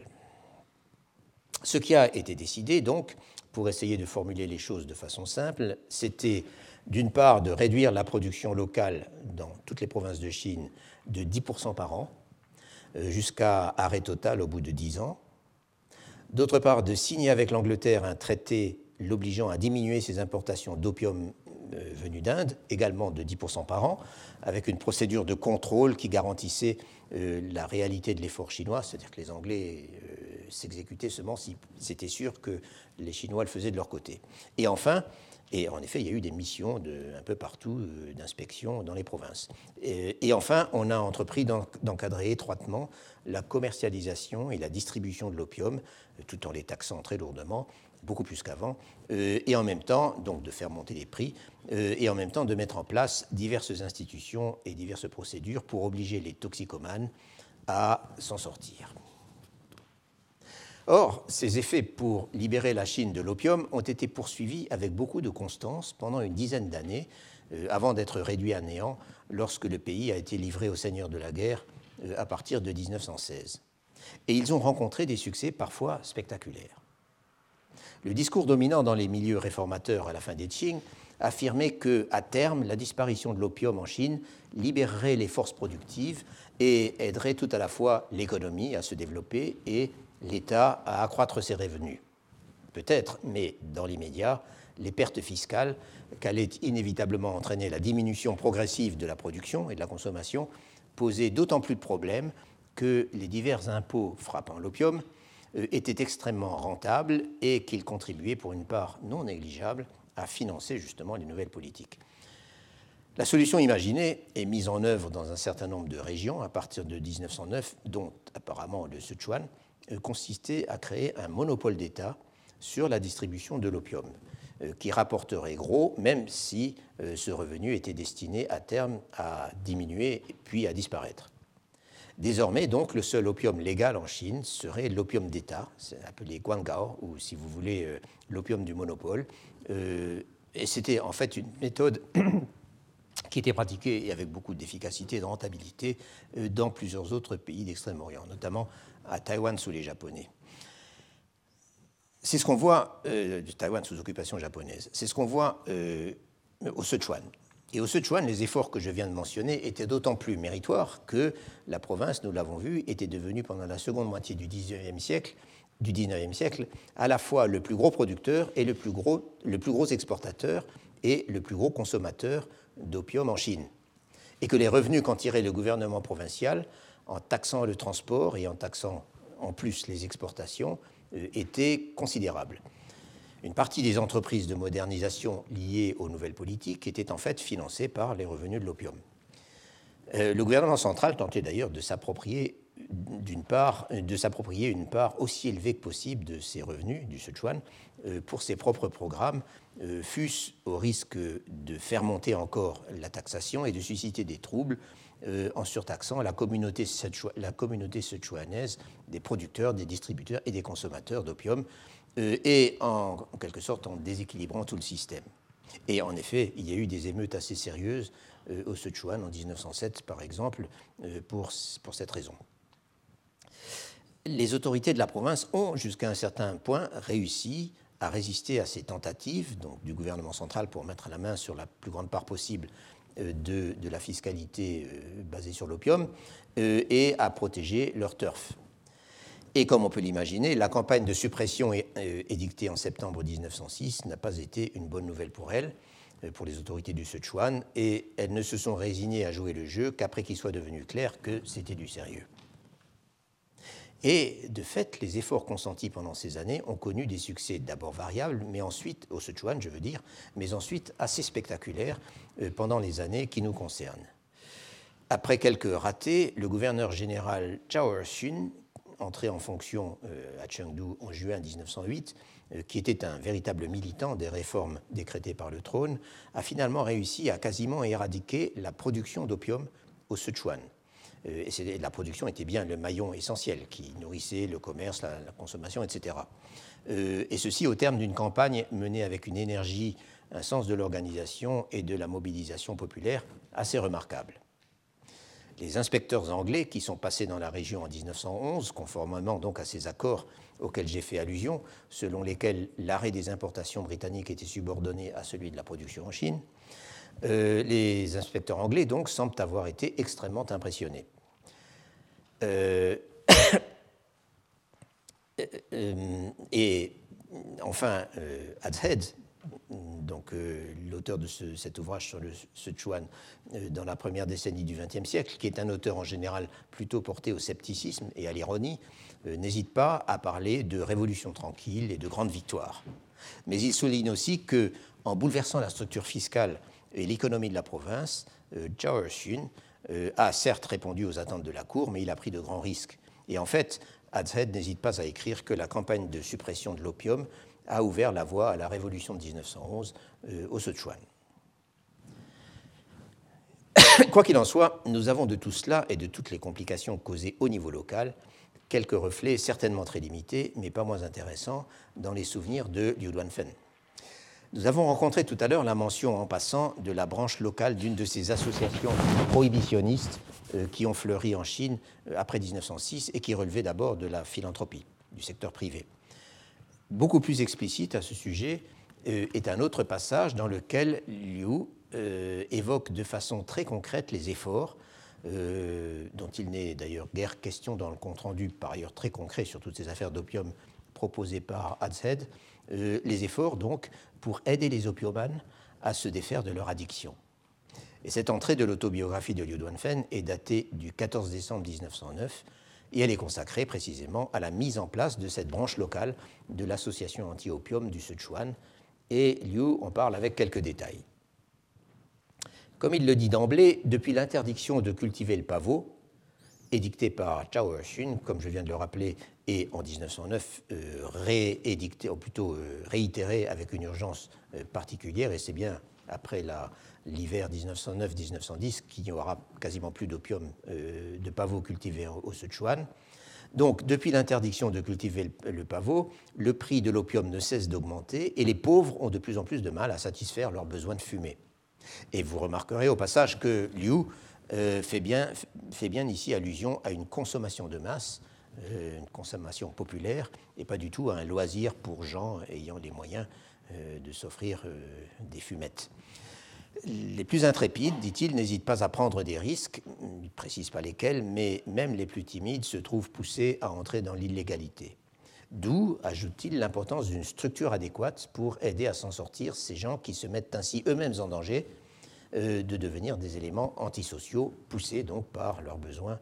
Ce qui a été décidé, donc, pour essayer de formuler les choses de façon simple, c'était d'une part, de réduire la production locale dans toutes les provinces de Chine de 10% par an, euh, jusqu'à arrêt total au bout de 10 ans. D'autre part, de signer avec l'Angleterre un traité l'obligeant à diminuer ses importations d'opium euh, venu d'Inde, également de 10% par an, avec une procédure de contrôle qui garantissait euh, la réalité de l'effort chinois, c'est-à-dire que les Anglais s'exécutaient seulement si c'était sûr que les Chinois le faisaient de leur côté. Et enfin, et en effet, il y a eu des missions de, un peu partout euh, d'inspection dans les provinces. Et, enfin, on a entrepris d'encadrer étroitement la commercialisation et la distribution de l'opium, euh, tout en les taxant très lourdement, beaucoup plus qu'avant, euh, et en même temps, donc de faire monter les prix, et en même temps de mettre en place diverses institutions et diverses procédures pour obliger les toxicomanes à s'en sortir. Or, ces effets pour libérer la Chine de l'opium ont été poursuivis avec beaucoup de constance pendant une dizaine d'années, euh, avant d'être réduits à néant lorsque le pays a été livré aux seigneurs de la guerre euh, à partir de 1916. Et ils ont rencontré des succès parfois spectaculaires. Le discours dominant dans les milieux réformateurs à la fin des Qing affirmait que, à terme, la disparition de l'opium en Chine libérerait les forces productives et aiderait tout à la fois l'économie à se développer et l'État à accroître ses revenus. Peut-être, mais dans l'immédiat, les pertes fiscales qu'allait inévitablement entraîner la diminution progressive de la production et de la consommation posaient d'autant plus de problèmes que les divers impôts frappant l'opium euh, étaient extrêmement rentables et qu'ils contribuaient pour une part non négligeable à financer justement les nouvelles politiques. La solution imaginée est mise en œuvre dans un certain nombre de régions à partir de 1909, dont apparemment le Sichuan, consistait à créer un monopole d'État sur la distribution de l'opium, euh, qui rapporterait gros, même si euh, ce revenu était destiné à terme à diminuer puis à disparaître. Désormais, donc, le seul opium légal en Chine serait l'opium d'État, appelé guangao, ou si vous voulez, l'opium du monopole. Et c'était en fait une méthode [coughs] qui était pratiquée avec beaucoup d'efficacité et de rentabilité dans plusieurs autres pays d'Extrême-Orient, notamment à Taïwan sous les Japonais. C'est ce qu'on voit, euh, Taïwan sous occupation japonaise, c'est ce qu'on voit euh, au Sichuan. Et au Sichuan, les efforts que je viens de mentionner étaient d'autant plus méritoires que la province, nous l'avons vu, était devenue pendant la seconde moitié du 19e siècle, du 19e siècle à la fois le plus gros producteur et le plus gros, le plus gros exportateur et le plus gros consommateur d'opium en Chine. Et que les revenus qu'en tirait le gouvernement provincial en taxant le transport et en taxant en plus les exportations, euh, était considérable. Une partie des entreprises de modernisation liées aux nouvelles politiques étaient en fait financées par les revenus de l'opium. le gouvernement central tentait d'ailleurs de s'approprier d'une part, de s'approprier une part aussi élevée que possible de ses revenus du Sichuan pour ses propres programmes, fût-ce au risque de faire monter encore la taxation et de susciter des troubles euh, en surtaxant la communauté, la communauté des producteurs, des distributeurs et des consommateurs d'opium, euh, et en, quelque sorte en déséquilibrant tout le système. Et en effet, il y a eu des émeutes assez sérieuses euh, au Sichuan en 1907, par exemple, pour, pour cette raison. Les autorités de la province ont, jusqu'à un certain point, réussi à résister à ces tentatives donc, du gouvernement central pour mettre la main sur la plus grande part possible euh, de, la fiscalité euh, basée sur l'opium euh, et à protéger leur turf. Et comme on peut l'imaginer, la campagne de suppression édictée en septembre 1906 n'a pas été une bonne nouvelle pour elles, pour les autorités du Sichuan, et elles ne se sont résignées à jouer le jeu qu'après qu'il soit devenu clair que c'était du sérieux. Et de fait, les efforts consentis pendant ces années ont connu des succès d'abord variables, mais ensuite, au Sichuan, je veux dire, mais ensuite assez spectaculaires euh, pendant les années qui nous concernent. Après quelques ratés, le gouverneur général Chao Er-sun, entré en fonction euh, à Chengdu en juin 1908, euh, qui était un véritable militant des réformes décrétées par le trône, a finalement réussi à quasiment éradiquer la production d'opium au Sichuan. Euh, la production était bien le maillon essentiel qui nourrissait le commerce, la, consommation, etc. Euh, et ceci au terme d'une campagne menée avec une énergie, un sens de l'organisation et de la mobilisation populaire assez remarquable. Les inspecteurs anglais qui sont passés dans la région en 1911, conformément donc à ces accords auxquels j'ai fait allusion, selon lesquels l'arrêt des importations britanniques était subordonné à celui de la production en Chine, euh, les inspecteurs anglais donc semblent avoir été extrêmement impressionnés. Euh, [coughs] euh, et enfin, Adhead, donc l'auteur de cet ouvrage sur le Sichuan dans la première décennie du XXe siècle, qui est un auteur en général plutôt porté au scepticisme et à l'ironie, n'hésite pas à parler de révolution tranquille et de grande victoire. Mais il souligne aussi que, en bouleversant la structure fiscale et l'économie de la province, euh, Zhao Erxun euh, a certes répondu aux attentes de la Cour, mais il a pris de grands risques. Et en fait, Adzhed n'hésite pas à écrire que la campagne de suppression de l'opium a ouvert la voie à la révolution de 1911 euh, au Sichuan. [coughs] Quoi qu'il en soit, nous avons de tout cela et de toutes les complications causées au niveau local quelques reflets certainement très limités, mais pas moins intéressants, dans les souvenirs de Liu Duanfen. Nous avons rencontré tout à l'heure la mention en passant de la branche locale d'une de ces associations prohibitionnistes euh, qui ont fleuri en Chine euh, après 1906 et qui relevaient d'abord de la philanthropie, du secteur privé. Beaucoup plus explicite à ce sujet euh, est un autre passage dans lequel Liu évoque de façon très concrète les efforts, dont il n'est d'ailleurs guère question dans le compte-rendu par ailleurs très concret sur toutes ces affaires d'opium proposées par Adzed, les efforts donc pour aider les opiomanes à se défaire de leur addiction. Et cette entrée de l'autobiographie de Liu Duanfen est datée du 14 décembre 1909 et elle est consacrée précisément à la mise en place de cette branche locale de l'association anti-opium du Sichuan. Et Liu en parle avec quelques détails. Comme il le dit d'emblée, depuis l'interdiction de cultiver le pavot, édictée par Chao Er-shun, comme je viens de le rappeler, et en 1909 euh, réédicté, ou plutôt euh, réitéré avec une urgence euh, particulière, et c'est bien après l'hiver 1909-1910 qu'il n'y aura quasiment plus d'opium de pavot cultivé au Sichuan. Donc, depuis l'interdiction de cultiver le, pavot, le prix de l'opium ne cesse d'augmenter et les pauvres ont de plus en plus de mal à satisfaire leurs besoins de fumée. Et vous remarquerez au passage que Liu fait, bien, fait bien ici allusion à une consommation de masse une consommation populaire et pas du tout un loisir pour gens ayant les moyens euh, de s'offrir euh, des fumettes. Les plus intrépides, dit-il, n'hésitent pas à prendre des risques, il ne précise pas lesquels, mais même les plus timides se trouvent poussés à entrer dans l'illégalité. D'où, ajoute-t-il, l'importance d'une structure adéquate pour aider à s'en sortir ces gens qui se mettent ainsi eux-mêmes en danger de devenir des éléments antisociaux, poussés donc par leurs besoins,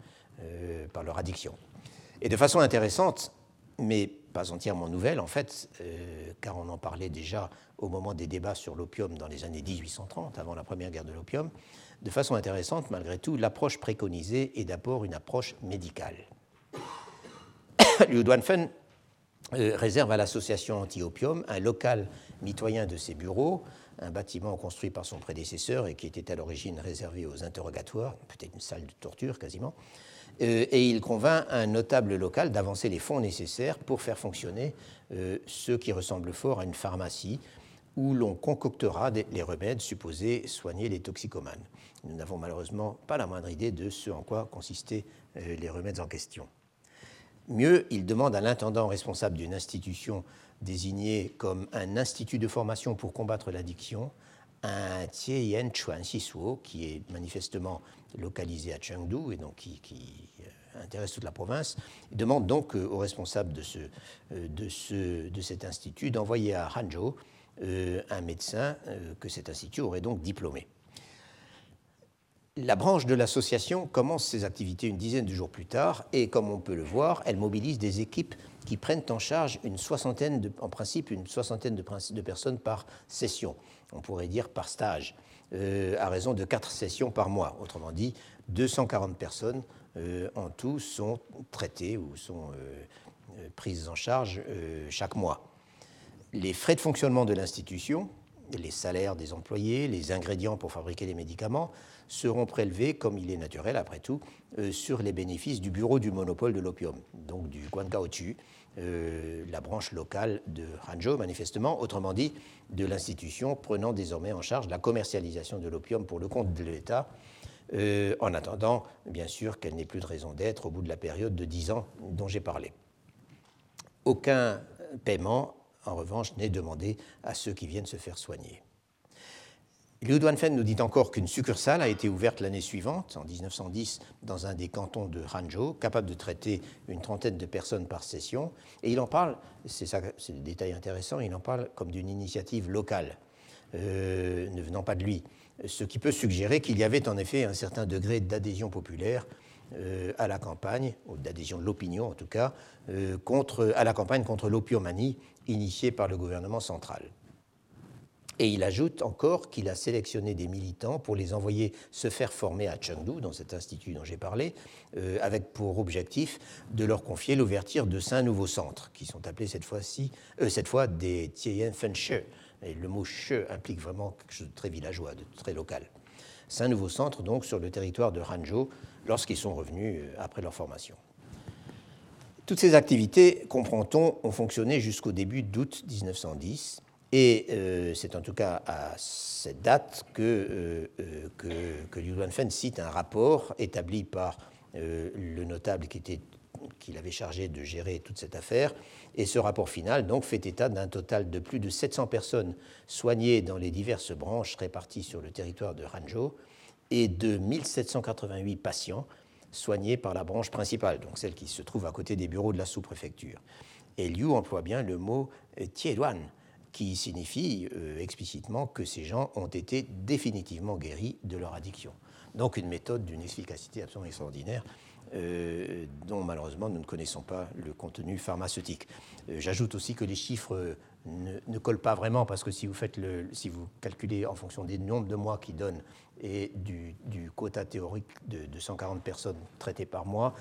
par leur addiction. Et de façon intéressante, mais pas entièrement nouvelle en fait, car on en parlait déjà au moment des débats sur l'opium dans les années 1830, avant la première guerre de l'opium. De façon intéressante, malgré tout, l'approche préconisée est d'abord une approche médicale. [coughs] Liu Duanfen réserve à l'association anti-opium un local mitoyen de ses bureaux, un bâtiment construit par son prédécesseur et qui était à l'origine réservé aux interrogatoires, peut-être une salle de torture quasiment, euh, et il convainc un notable local d'avancer les fonds nécessaires pour faire fonctionner euh, ce qui ressemble fort à une pharmacie où l'on concoctera les remèdes supposés soigner les toxicomanes. Nous n'avons malheureusement pas la moindre idée de ce en quoi consistaient euh, les remèdes en question. Mieux, il demande à l'intendant responsable d'une institution désignée comme un institut de formation pour combattre l'addiction, un Tieyen Chuan Xisuo, qui est manifestement localisé à Chengdu et donc qui, euh, intéresse toute la province, demande donc euh, aux responsables de, ce, euh, de, ce, de cet institut d'envoyer à Hanzhou un médecin que cet institut aurait donc diplômé. La branche de l'association commence ses activités une dizaine de jours plus tard et, comme on peut le voir, elle mobilise des équipes qui prennent en charge une soixantaine, de, en principe, une soixantaine de, personnes par session, on pourrait dire par stage, euh, à raison de quatre sessions par mois. Autrement dit, 240 personnes euh, en tout sont traitées ou sont euh, prises en charge chaque mois. Les frais de fonctionnement de l'institution, les salaires des employés, les ingrédients pour fabriquer les médicaments, seront prélevés, comme il est naturel après tout, euh, sur les bénéfices du bureau du monopole de l'opium, donc du Guangaochu, euh, la branche locale de Hanzhou, manifestement, autrement dit, de l'institution prenant désormais en charge la commercialisation de l'opium pour le compte de l'État, euh, en attendant, bien sûr, qu'elle n'ait plus de raison d'être au bout de la période de 10 ans dont j'ai parlé. Aucun paiement, en revanche, n'est demandé à ceux qui viennent se faire soigner. Liu Duanfen nous dit encore qu'une succursale a été ouverte l'année suivante, en 1910, dans un des cantons de Hanzhou, capable de traiter une trentaine de personnes par session. Et il en parle, c'est le détail intéressant, il en parle comme d'une initiative locale, euh, ne venant pas de lui. Ce qui peut suggérer qu'il y avait en effet un certain degré d'adhésion populaire euh, à la campagne, ou d'adhésion de l'opinion en tout cas, euh, à la campagne contre l'opiomanie initiée par le gouvernement central. Et il ajoute encore qu'il a sélectionné des militants pour les envoyer se faire former à Chengdu, dans cet institut dont j'ai parlé, euh, avec pour objectif de leur confier l'ouverture de cinq nouveaux centres, qui sont appelés cette, fois-ci, euh, cette fois des Tieyen Fenshe. Et le mot che implique vraiment quelque chose de très villageois, de très local. Cinq nouveaux centres, donc, sur le territoire de Hanzhou, lorsqu'ils sont revenus euh, après leur formation. Toutes ces activités, comprend-on, ont fonctionné jusqu'au début d'août 1910 et euh, c'est en tout cas à cette date que, euh, euh, que, que Liu Duanfen cite un rapport établi par le notable qui, était, qui l'avait chargé de gérer toute cette affaire. Et ce rapport final fait état d'un total de plus de 700 personnes soignées dans les diverses branches réparties sur le territoire de Hanzhou et de 1788 patients soignés par la branche principale, donc celle qui se trouve à côté des bureaux de la sous-préfecture. Et Liu emploie bien le mot Tieduan, qui signifie euh, explicitement que ces gens ont été définitivement guéris de leur addiction. Donc une méthode d'une efficacité absolument extraordinaire. Euh, dont malheureusement nous ne connaissons pas le contenu pharmaceutique. Euh, j'ajoute aussi que les chiffres ne, collent pas vraiment parce que si vous, faites le, si vous calculez en fonction des nombres de mois qui donnent et du, quota théorique de, 140 personnes traitées par mois,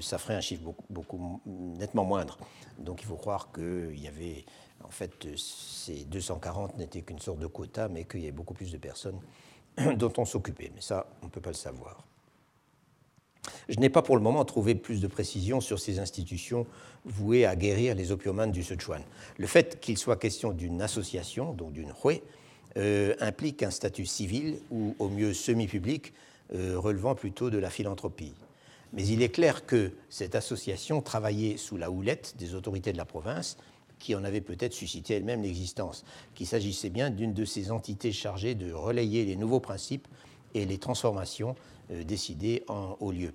ça ferait un chiffre beaucoup, beaucoup, nettement moindre. Donc il faut croire qu'il y avait en fait, ces 240 n'étaient qu'une sorte de quota, mais qu'il y avait beaucoup plus de personnes [clears throat] dont on s'occupait. Mais ça, on ne peut pas le savoir. Je n'ai pas pour le moment trouvé plus de précisions sur ces institutions vouées à guérir les opiomanes du Sichuan. Le fait qu'il soit question d'une association, donc d'une hui, euh, implique un statut civil ou au mieux semi-public, euh, relevant plutôt de la philanthropie. Mais il est clair que cette association travaillait sous la houlette des autorités de la province qui en avait peut-être suscité elle-même l'existence, qu'il s'agissait bien d'une de ces entités chargées de relayer les nouveaux principes et les transformations euh, décidées en haut lieu.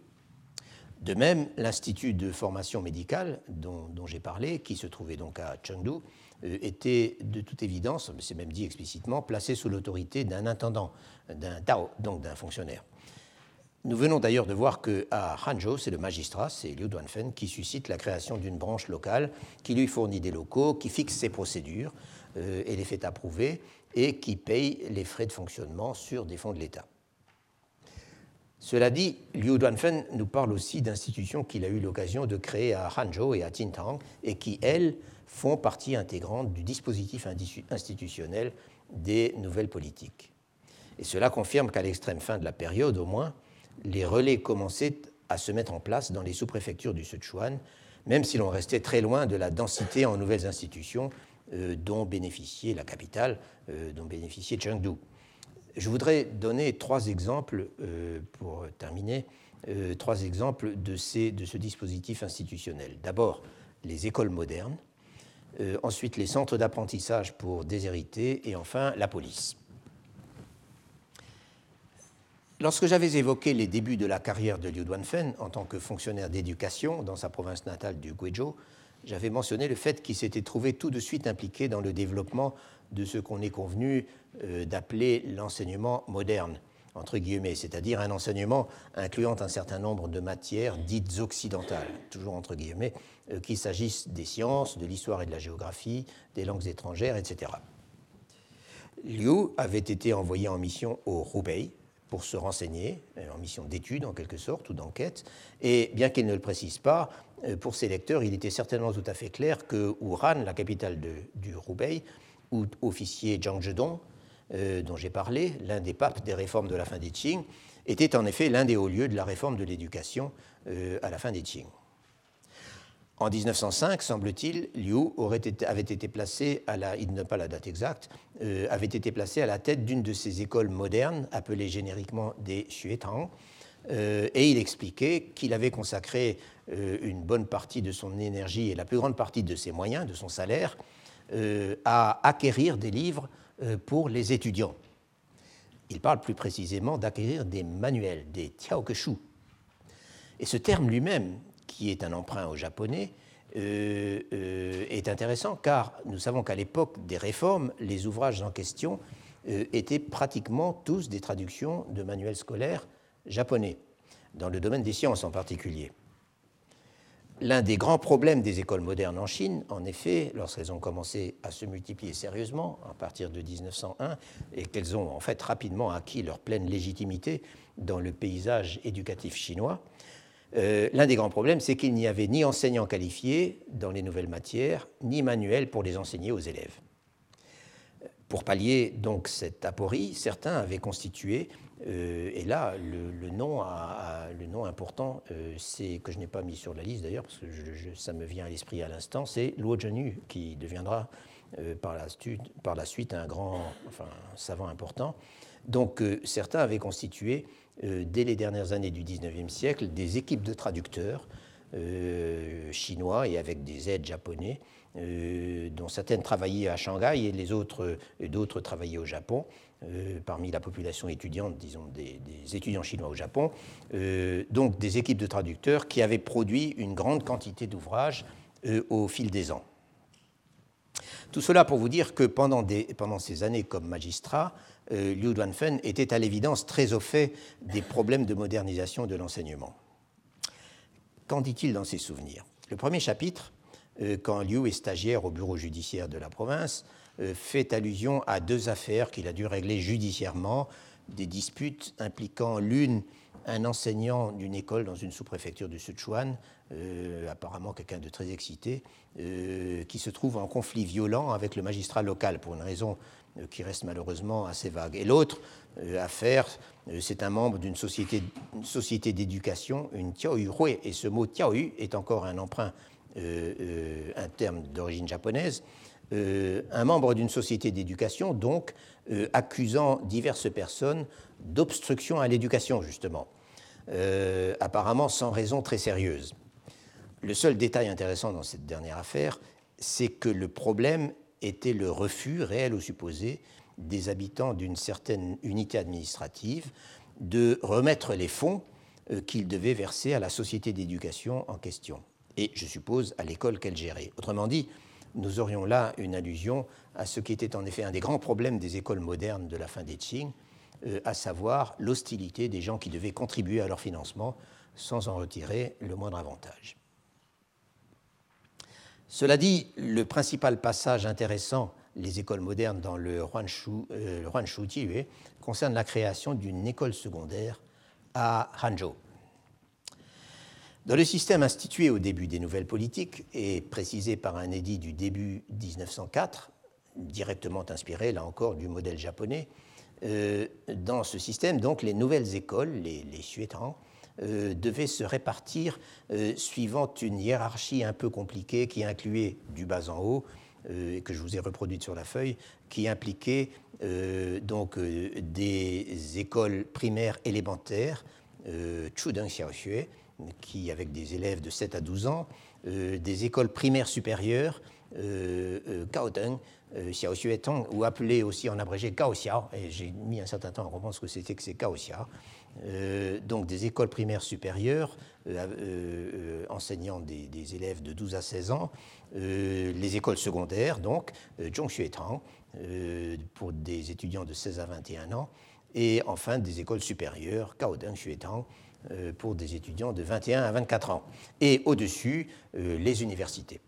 De même, l'Institut de formation médicale dont, j'ai parlé, qui se trouvait donc à Chengdu, euh, était de toute évidence, c'est même dit explicitement, placé sous l'autorité d'un intendant, d'un Tao, donc d'un fonctionnaire. Nous venons d'ailleurs de voir qu'à Hanzhou, c'est le magistrat, c'est Liu Duanfen, qui suscite la création d'une branche locale, qui lui fournit des locaux, qui fixe ses procédures euh, et les fait approuver, et qui paye les frais de fonctionnement sur des fonds de l'État. Cela dit, Liu Duanfen nous parle aussi d'institutions qu'il a eu l'occasion de créer à Hanzhou et à Qintang et qui, elles, font partie intégrante du dispositif institutionnel des nouvelles politiques. Et cela confirme qu'à l'extrême fin de la période, au moins, les relais commençaient à se mettre en place dans les sous-préfectures du Sichuan, même si l'on restait très loin de la densité en nouvelles institutions euh, dont bénéficiait la capitale, euh, dont bénéficiait Chengdu. Je voudrais donner trois exemples, euh, pour terminer, trois exemples de, ces, de ce dispositif institutionnel. D'abord, les écoles modernes, ensuite les centres d'apprentissage pour déshérités, et enfin la police. Lorsque j'avais évoqué les débuts de la carrière de Liu Duanfen en tant que fonctionnaire d'éducation dans sa province natale du Guizhou, j'avais mentionné le fait qu'il s'était trouvé tout de suite impliqué dans le développement de ce qu'on est convenu euh, d'appeler l'enseignement moderne, entre guillemets, c'est-à-dire un enseignement incluant un certain nombre de matières dites occidentales, toujours entre guillemets, euh, qu'il s'agisse des sciences, de l'histoire et de la géographie, des langues étrangères, etc. Liu avait été envoyé en mission au Hubei, pour se renseigner, euh, en mission d'étude en quelque sorte, ou d'enquête. Et bien qu'il ne le précise pas, euh, pour ses lecteurs, il était certainement tout à fait clair que Wuhan, la capitale du Hubei, où officier Zhang Zhedong, euh, dont j'ai parlé, l'un des papes des réformes de la fin des Qing, était en effet l'un des hauts lieux de la réforme de l'éducation à la fin des Qing. En 1905, semble-t-il, Liu aurait avait été placé à la, il n'a pas la date exacte, euh, avait été placé à la tête d'une de ces écoles modernes appelées génériquement des Xuetang, euh, et il expliquait qu'il avait consacré euh, une bonne partie de son énergie et la plus grande partie de ses moyens, de son salaire, à acquérir des livres pour les étudiants. Il parle plus précisément d'acquérir des manuels, des tiaokeshu. Et ce terme lui-même, qui est un emprunt au japonais, euh, euh, est intéressant car nous savons qu'à l'époque des réformes, les ouvrages en question euh, étaient pratiquement tous des traductions de manuels scolaires japonais, dans le domaine des sciences en particulier. L'un des grands problèmes des écoles modernes en Chine, en effet, lorsqu'elles ont commencé à se multiplier sérieusement à partir de 1901 et qu'elles ont en fait rapidement acquis leur pleine légitimité dans le paysage éducatif chinois, euh, l'un des grands problèmes, c'est qu'il n'y avait ni enseignants qualifiés dans les nouvelles matières, ni manuels pour les enseigner aux élèves. Pour pallier donc cette aporie, certains avaient constitué, euh, et là le, nom, important, euh, c'est que je n'ai pas mis sur la liste d'ailleurs, parce que ça me vient à l'esprit à l'instant, c'est Luo Zhenyu, qui deviendra par, la, suite un grand enfin, savant important. Donc certains avaient constitué dès les dernières années du XIXe siècle, des équipes de traducteurs euh, chinois et avec des aides japonais, euh, dont certaines travaillaient à Shanghai et les autres, d'autres travaillaient au Japon, parmi la population étudiante, disons, des, étudiants chinois au Japon. donc des équipes de traducteurs qui avaient produit une grande quantité d'ouvrages au fil des ans. Tout cela pour vous dire que pendant, pendant ces années comme magistrat, euh, Liu Duanfen était à l'évidence très au fait des problèmes de modernisation de l'enseignement. Qu'en dit-il dans ses souvenirs? Le premier chapitre, euh, quand Liu est stagiaire au bureau judiciaire de la province, euh, fait allusion à deux affaires qu'il a dû régler judiciairement, des disputes impliquant l'une un enseignant d'une école dans une sous-préfecture du Sichuan, apparemment quelqu'un de très excité, qui se trouve en conflit violent avec le magistrat local pour une raison qui reste malheureusement assez vague. Et l'autre euh, affaire, euh, c'est un membre d'une société, société d'éducation, une Tiaoyu et ce mot Tiaoyu est encore un emprunt, un terme d'origine japonaise, un membre d'une société d'éducation, donc accusant diverses personnes d'obstruction à l'éducation, justement, apparemment sans raison très sérieuse. Le seul détail intéressant dans cette dernière affaire, c'est que le problème était le refus, réel ou supposé, des habitants d'une certaine unité administrative de remettre les fonds euh, qu'ils devaient verser à la société d'éducation en question, et je suppose à l'école qu'elle gérait. Autrement dit, nous aurions là une allusion à ce qui était en effet un des grands problèmes des écoles modernes de la fin des Qing, à savoir l'hostilité des gens qui devaient contribuer à leur financement sans en retirer le moindre avantage. Cela dit, le principal passage intéressant, les écoles modernes dans le Huanshu, euh, concerne la création d'une école secondaire à Hangzhou. Dans le système institué au début des nouvelles politiques et précisé par un édit du début 1904, directement inspiré là encore du modèle japonais, euh, dans ce système, donc, les nouvelles écoles, les, les euh, devait se répartir euh, suivant une hiérarchie un peu compliquée qui incluait du bas en haut, euh, que je vous ai reproduite sur la feuille, qui impliquait donc des écoles primaires élémentaires, Chudeng Xiaoxue, qui avec des élèves de 7 à 12 ans, des écoles primaires supérieures, Kaodeng, Xiaoxue Tong, ou appelé aussi en abrégé Kaoxiao, et j'ai mis un certain temps à comprendre ce que c'était que c'est Kaoxiao, euh, donc des écoles primaires supérieures euh, euh, enseignant des, élèves de 12 à 16 ans, les écoles secondaires, donc Zhongshuetang, pour des étudiants de 16 à 21 ans, et enfin des écoles supérieures, Kaodeng Xuetang, pour des étudiants de 21 à 24 ans. Et au-dessus, les universités.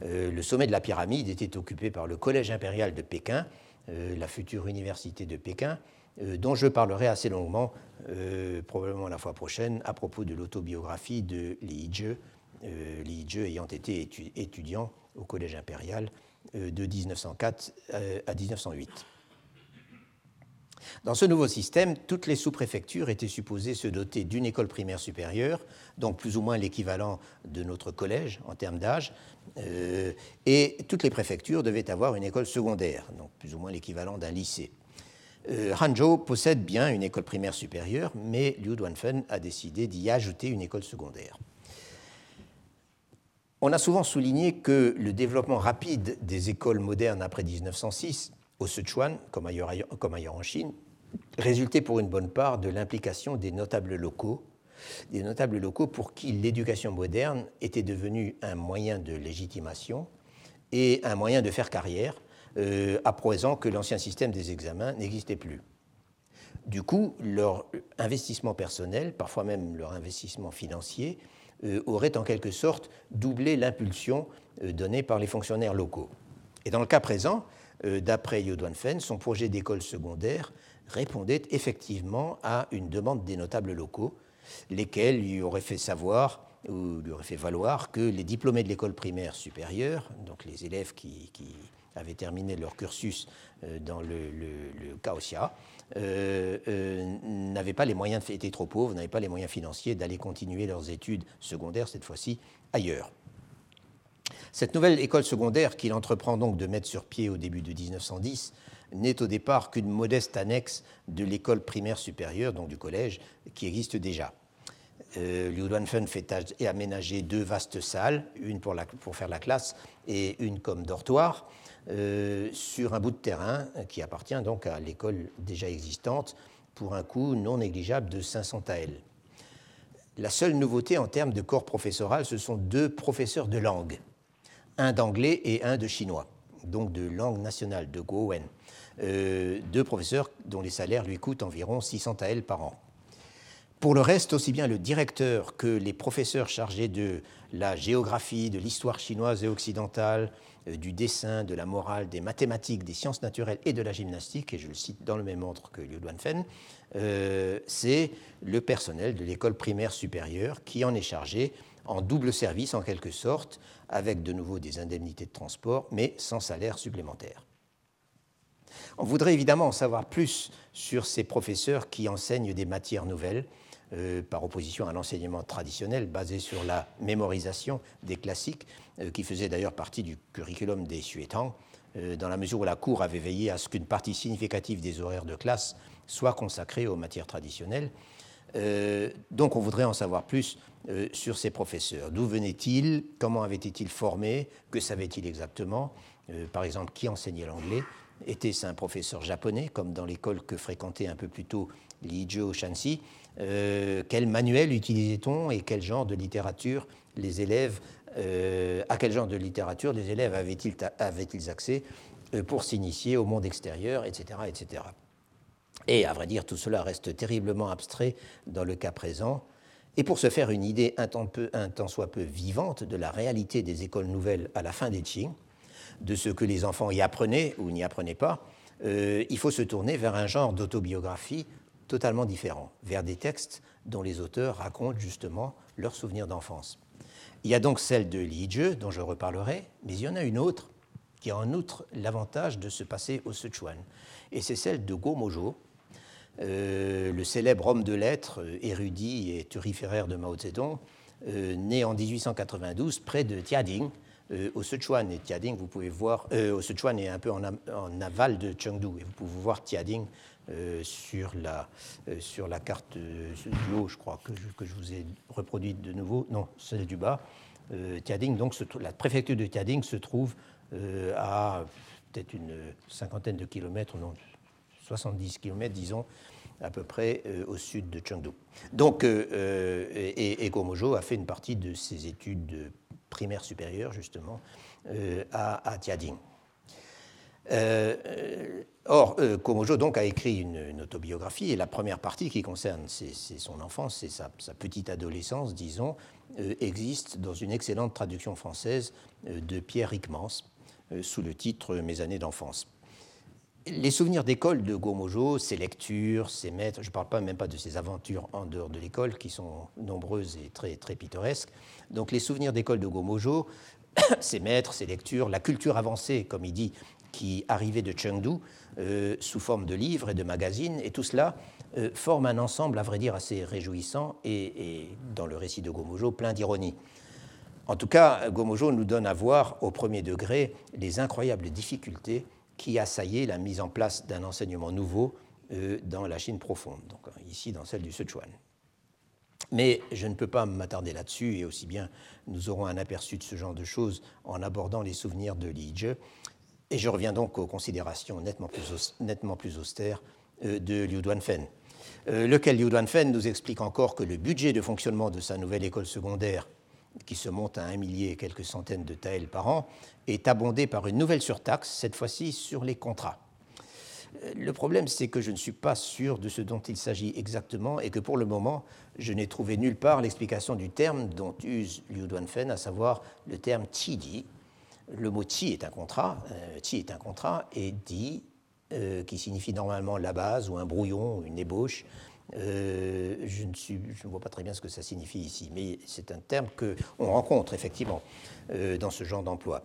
le sommet de la pyramide était occupé par le Collège impérial de Pékin, la future université de Pékin, dont je parlerai assez longuement, euh, probablement la fois prochaine, à propos de l'autobiographie de Li Zhe, euh, Li Zhe ayant été étudiant au Collège impérial de 1904 à 1908. Dans ce nouveau système, toutes les sous-préfectures étaient supposées se doter d'une école primaire supérieure, donc plus ou moins l'équivalent de notre collège en termes d'âge, et toutes les préfectures devaient avoir une école secondaire, donc plus ou moins l'équivalent d'un lycée. Euh, Hangzhou possède bien une école primaire supérieure, mais Liu Duanfen a décidé d'y ajouter une école secondaire. On a souvent souligné que le développement rapide des écoles modernes après 1906, au Sichuan comme ailleurs, comme ailleurs en Chine, résultait pour une bonne part de l'implication des notables locaux, des notables locaux pour qui l'éducation moderne était devenue un moyen de légitimation et un moyen de faire carrière, euh, à présent que l'ancien système des examens n'existait plus. Du coup, leur investissement personnel, parfois même leur investissement financier, euh, aurait en quelque sorte doublé l'impulsion euh, donnée par les fonctionnaires locaux. Et dans le cas présent, d'après Yu Duanfen, son projet d'école secondaire répondait effectivement à une demande des notables locaux, lesquels lui auraient fait savoir ou lui auraient fait valoir que les diplômés de l'école primaire supérieure, donc les élèves qui avaient terminé leur cursus euh, dans le, le, Kaosia, euh, euh, n'avaient pas les moyens, étaient trop pauvres, n'avaient pas les moyens financiers d'aller continuer leurs études secondaires, cette fois-ci ailleurs. Cette nouvelle école secondaire qu'il entreprend donc de mettre sur pied au début de 1910 n'est au départ qu'une modeste annexe de l'école primaire supérieure, donc du collège, qui existe déjà. Euh, Liu Duanfen fait aménager deux vastes salles, une pour, faire la classe et une comme dortoir. Euh, sur un bout de terrain qui appartient donc à l'école déjà existante pour un coût non négligeable de 500 taels. La seule nouveauté en termes de corps professoral, ce sont deux professeurs de langue, un d'anglais et un de chinois, donc de langue nationale, de Gowen. Euh, deux professeurs dont les salaires lui coûtent environ 600 taels par an. Pour le reste, aussi bien le directeur que les professeurs chargés de la géographie, de l'histoire chinoise et occidentale, du dessin, de la morale, des mathématiques, des sciences naturelles et de la gymnastique, et je le cite dans le même ordre que Liu Duanfen, euh, c'est le personnel de l'école primaire supérieure qui en est chargé en double service en quelque sorte, avec de nouveau des indemnités de transport, mais sans salaire supplémentaire. On voudrait évidemment en savoir plus sur ces professeurs qui enseignent des matières nouvelles, euh, par opposition à l'enseignement traditionnel basé sur la mémorisation des classiques, euh, qui faisait d'ailleurs partie du curriculum des Suétang, euh, dans la mesure où la Cour avait veillé à ce qu'une partie significative des horaires de classe soit consacrée aux matières traditionnelles. donc on voudrait en savoir plus sur ces professeurs. D'où venaient-ils? Comment avaient-ils formés? Que savaient-ils exactement? Par exemple, qui enseignait l'anglais? Était-ce un professeur japonais, comme dans l'école que fréquentait un peu plus tôt Li Shanxi? Euh, quel manuel utilisait-on et quel genre de littérature les élèves, euh, à quel genre de littérature les élèves avaient-ils accès euh, pour s'initier au monde extérieur, etc., etc. Et à vrai dire, tout cela reste terriblement abstrait dans le cas présent. Et pour se faire une idée un tant, peu, un tant soit peu vivante de la réalité des écoles nouvelles à la fin des Qing, de ce que les enfants y apprenaient ou n'y apprenaient pas, euh, il faut se tourner vers un genre d'autobiographie totalement différent, vers des textes dont les auteurs racontent justement leurs souvenirs d'enfance. Il y a donc celle de Li Zhe, dont je reparlerai, mais il y en a une autre qui a en outre l'avantage de se passer au Sichuan, et c'est celle de Go Mojo, euh, le célèbre homme de lettres, euh, érudit et turiféraire de Mao Zedong, né en 1892 près de Tiading, euh, au Sichuan et Tiading, vous pouvez voir, euh, au Sichuan est un peu en, aval de Chengdu, et vous pouvez voir Tiading euh, sur, la, sur la carte du haut, je crois, que je, que je vous ai reproduite de nouveau, non, celle du bas. Tiading, donc la préfecture de Tiading se trouve à peut-être une cinquantaine de kilomètres, non, 70 kilomètres, disons, à peu près au sud de Chengdu. Donc, et, et, Gomojo a fait une partie de ses études primaire supérieure, justement, euh, à, à, Tiading. Euh, euh, or, Komojo donc a écrit une, autobiographie et la première partie qui concerne son enfance sa, petite adolescence, disons, existe dans une excellente traduction française de Pierre Rickmans sous le titre Mes années d'enfance. Les souvenirs d'école de Gomojo, ses lectures, ses maîtres, je ne parle pas même pas de ses aventures en dehors de l'école, qui sont nombreuses et très, très pittoresques. Donc les souvenirs d'école de Gomojo, [coughs] ses maîtres, ses lectures, la culture avancée, comme il dit, qui arrivait de Chengdu, euh, sous forme de livres et de magazines, et tout cela euh, forme un ensemble, à vrai dire, assez réjouissant et, dans le récit de Gomojo, plein d'ironie. En tout cas, Gomojo nous donne à voir au premier degré les incroyables difficultés qui assaillaient la mise en place d'un enseignement nouveau euh, dans la Chine profonde, donc ici dans celle du Sichuan. Mais je ne peux pas m'attarder là-dessus, et aussi bien nous aurons un aperçu de ce genre de choses en abordant les souvenirs de Li. Et je reviens donc aux considérations nettement plus, austères euh, de Liu Duanfen, euh, lequel Liu Duanfen nous explique encore que le budget de fonctionnement de sa nouvelle école secondaire qui se monte à un millier et quelques centaines de taels par an, est abondé par une nouvelle surtaxe, cette fois-ci sur les contrats. Euh, le problème, c'est que je ne suis pas sûr de ce dont il s'agit exactement et que pour le moment, je n'ai trouvé nulle part l'explication du terme dont use Liu Duanfen, à savoir le terme Di. Le mot Qi est un contrat, euh, est un contrat, et Di, euh, qui signifie normalement la base ou un brouillon, une ébauche, euh, je, ne suis, je, ne vois pas très bien ce que ça signifie ici, mais c'est un terme qu'on rencontre effectivement euh, dans ce genre d'emploi,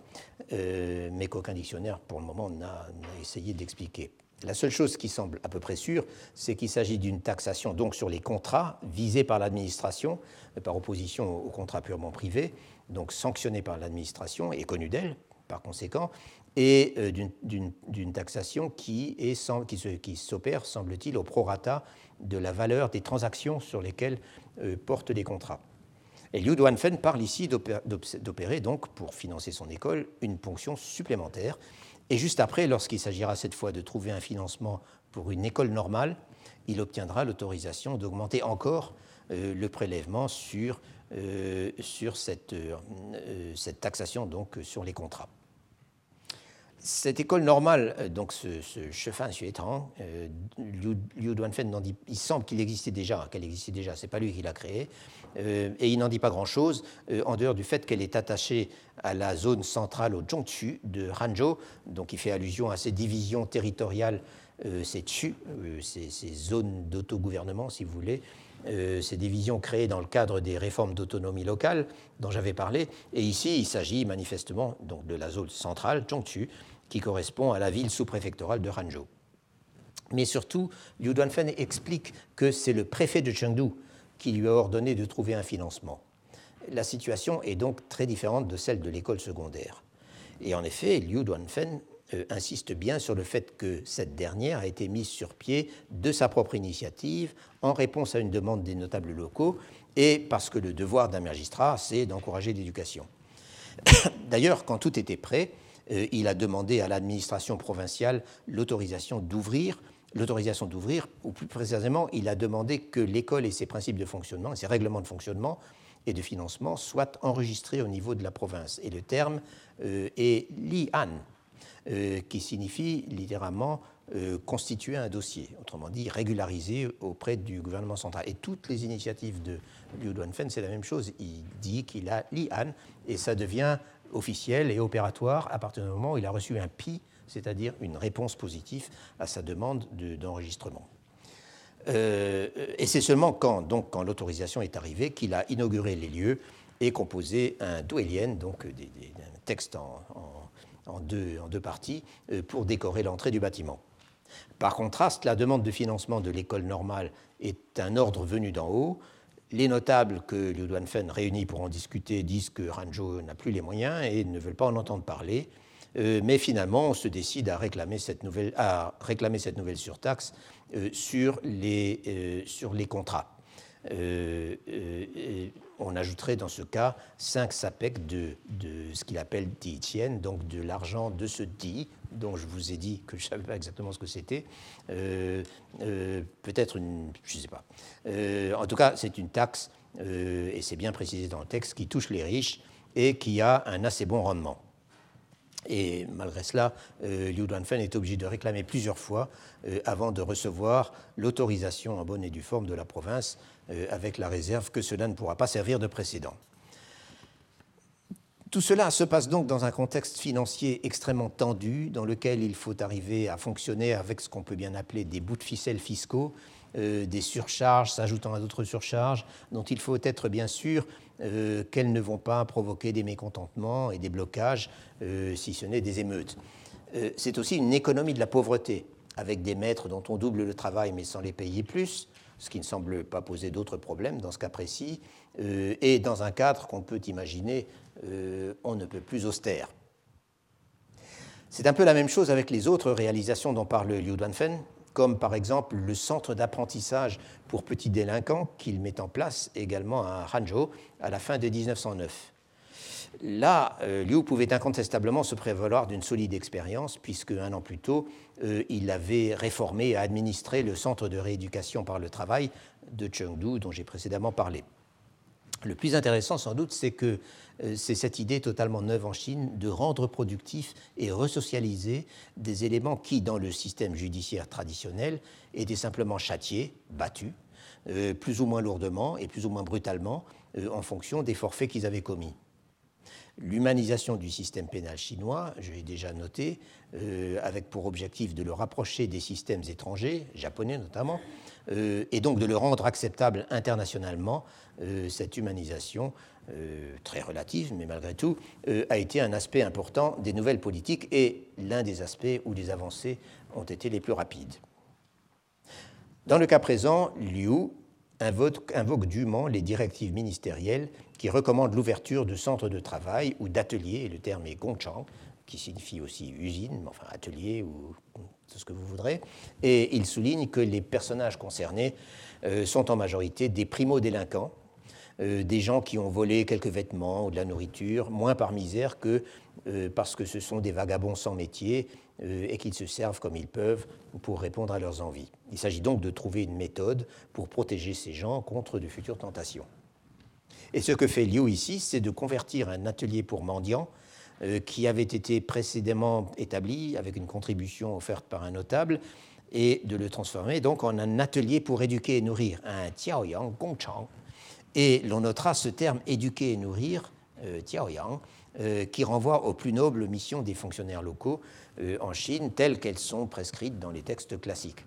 euh, mais qu'aucun dictionnaire pour le moment n'a essayé d'expliquer. La seule chose qui semble à peu près sûre, c'est qu'il s'agit d'une taxation donc sur les contrats visés par l'administration, par opposition aux contrats purement privés, donc sanctionnés par l'administration et connus d'elle par conséquent, et d'une taxation qui s'opère, semble-t-il, au prorata de la valeur des transactions sur lesquelles euh, portent les contrats. Et Liu Duanfen parle ici d'opérer donc pour financer son école une ponction supplémentaire. Et juste après, lorsqu'il s'agira cette fois de trouver un financement pour une école normale, il obtiendra l'autorisation d'augmenter encore euh, le prélèvement sur, euh, sur cette, cette, taxation donc sur les contrats. Cette école normale, euh, donc ce, ce Chefan Xuetang, euh, Liu, Duanfen, il semble qu'il existait déjà, qu'elle existait déjà, c'est pas lui qui l'a créée, euh, et il n'en dit pas grand-chose, en dehors du fait qu'elle est attachée à la zone centrale au Zhongqu de Hanzhou, donc il fait allusion à ces divisions territoriales, ces Chu, ces, ces, zones d'autogouvernement, si vous voulez, ces divisions créées dans le cadre des réformes d'autonomie locale dont j'avais parlé. Et ici, il s'agit manifestement donc, de la zone centrale, Zhongqu, qui correspond à la ville sous-préfectorale de Hangzhou. Mais surtout, Liu Duanfen explique que c'est le préfet de Chengdu qui lui a ordonné de trouver un financement. La situation est donc très différente de celle de l'école secondaire. Et en effet, Liu Duanfen euh, insiste bien sur le fait que cette dernière a été mise sur pied de sa propre initiative en réponse à une demande des notables locaux et parce que le devoir d'un magistrat, c'est d'encourager l'éducation. [coughs] D'ailleurs, quand tout était prêt, euh, il a demandé à l'administration provinciale l'autorisation d'ouvrir, l'autorisation d'ouvrir, ou plus précisément, il a demandé que l'école et ses principes de fonctionnement, ses règlements de fonctionnement et de financement soient enregistrés au niveau de la province. Et le terme euh, est Li-An, euh, qui signifie littéralement constituer un dossier, autrement dit régulariser auprès du gouvernement central. Et toutes les initiatives de Liu Duanfen, c'est la même chose. Il dit qu'il a l'IAN et ça devient officiel et opératoire à partir du moment où il a reçu un PI, c'est-à-dire une réponse positive à sa demande d'enregistrement. Euh, et c'est seulement quand, donc, quand l'autorisation est arrivée qu'il a inauguré les lieux et composé un duelien, donc des, un texte en, deux, en, deux, parties, euh, pour décorer l'entrée du bâtiment. Par contraste, la demande de financement de l'école normale est un ordre venu d'en haut. Les notables que Liu Duanfen réunit pour en discuter disent que Ranzhou n'a plus les moyens et ne veulent pas en entendre parler. Euh, mais finalement, on se décide à réclamer cette nouvelle, à réclamer cette nouvelle surtaxe euh, sur, les, sur les contrats. On ajouterait dans ce cas 5 sapèques de, de ce qu'il appelle tian, donc de l'argent de ce di, dont je vous ai dit que je ne savais pas exactement ce que c'était. Peut-être une. Je ne sais pas. en tout cas, c'est une taxe, et c'est bien précisé dans le texte, qui touche les riches et qui a un assez bon rendement. Et malgré cela, euh, Liu Duanfen est obligé de réclamer plusieurs fois euh, avant de recevoir l'autorisation en bonne et due forme de la province, euh, avec la réserve que cela ne pourra pas servir de précédent. Tout cela se passe donc dans un contexte financier extrêmement tendu, dans lequel il faut arriver à fonctionner avec ce qu'on peut bien appeler des bouts de ficelle fiscaux, des surcharges s'ajoutant à d'autres surcharges, dont il faut être bien sûr euh, qu'elles ne vont pas provoquer des mécontentements et des blocages, euh, si ce n'est des émeutes. Euh, c'est aussi une économie de la pauvreté, avec des maîtres dont on double le travail mais sans les payer plus, ce qui ne semble pas poser d'autres problèmes dans ce cas précis, et dans un cadre qu'on peut imaginer, on ne peut plus austère. C'est un peu la même chose avec les autres réalisations dont parle Liu Duanfen, comme par exemple le centre d'apprentissage pour petits délinquants qu'il met en place également à Hangzhou à la fin de 1909. Là, euh, Liu pouvait incontestablement se prévaloir d'une solide expérience, puisque un an plus tôt, euh, il avait réformé et administré le centre de rééducation par le travail de Chengdu, dont j'ai précédemment parlé. Le plus intéressant, sans doute, c'est que euh, c'est cette idée totalement neuve en Chine de rendre productifs et resocialiser des éléments qui, dans le système judiciaire traditionnel, étaient simplement châtiés, battus, plus ou moins lourdement et plus ou moins brutalement, en fonction des forfaits qu'ils avaient commis. L'humanisation du système pénal chinois, je l'ai déjà noté, avec pour objectif de le rapprocher des systèmes étrangers, japonais notamment, et donc de le rendre acceptable internationalement, cette humanisation euh, très relative, mais malgré tout, euh, a été un aspect important des nouvelles politiques et l'un des aspects où les avancées ont été les plus rapides. Dans le cas présent, Liu invoque dûment les directives ministérielles qui recommandent l'ouverture de centres de travail ou d'ateliers, le terme est gongchang, qui signifie aussi usine, enfin atelier ou tout ce que vous voudrez, et il souligne que les personnages concernés euh, sont en majorité des primo-délinquants, euh, des gens qui ont volé quelques vêtements ou de la nourriture, moins par misère que euh, parce que ce sont des vagabonds sans métier et qu'ils se servent comme ils peuvent pour répondre à leurs envies. Il s'agit donc de trouver une méthode pour protéger ces gens contre de futures tentations. Et ce que fait Liu ici, c'est de convertir un atelier pour mendiants qui avait été précédemment établi avec une contribution offerte par un notable et de le transformer donc en un atelier pour éduquer et nourrir, un Tiaoyang Gongchang, et l'on notera ce terme éduquer et nourrir, euh, Tiaoyang, euh, qui renvoie aux plus nobles missions des fonctionnaires locaux euh, en Chine, telles qu'elles sont prescrites dans les textes classiques.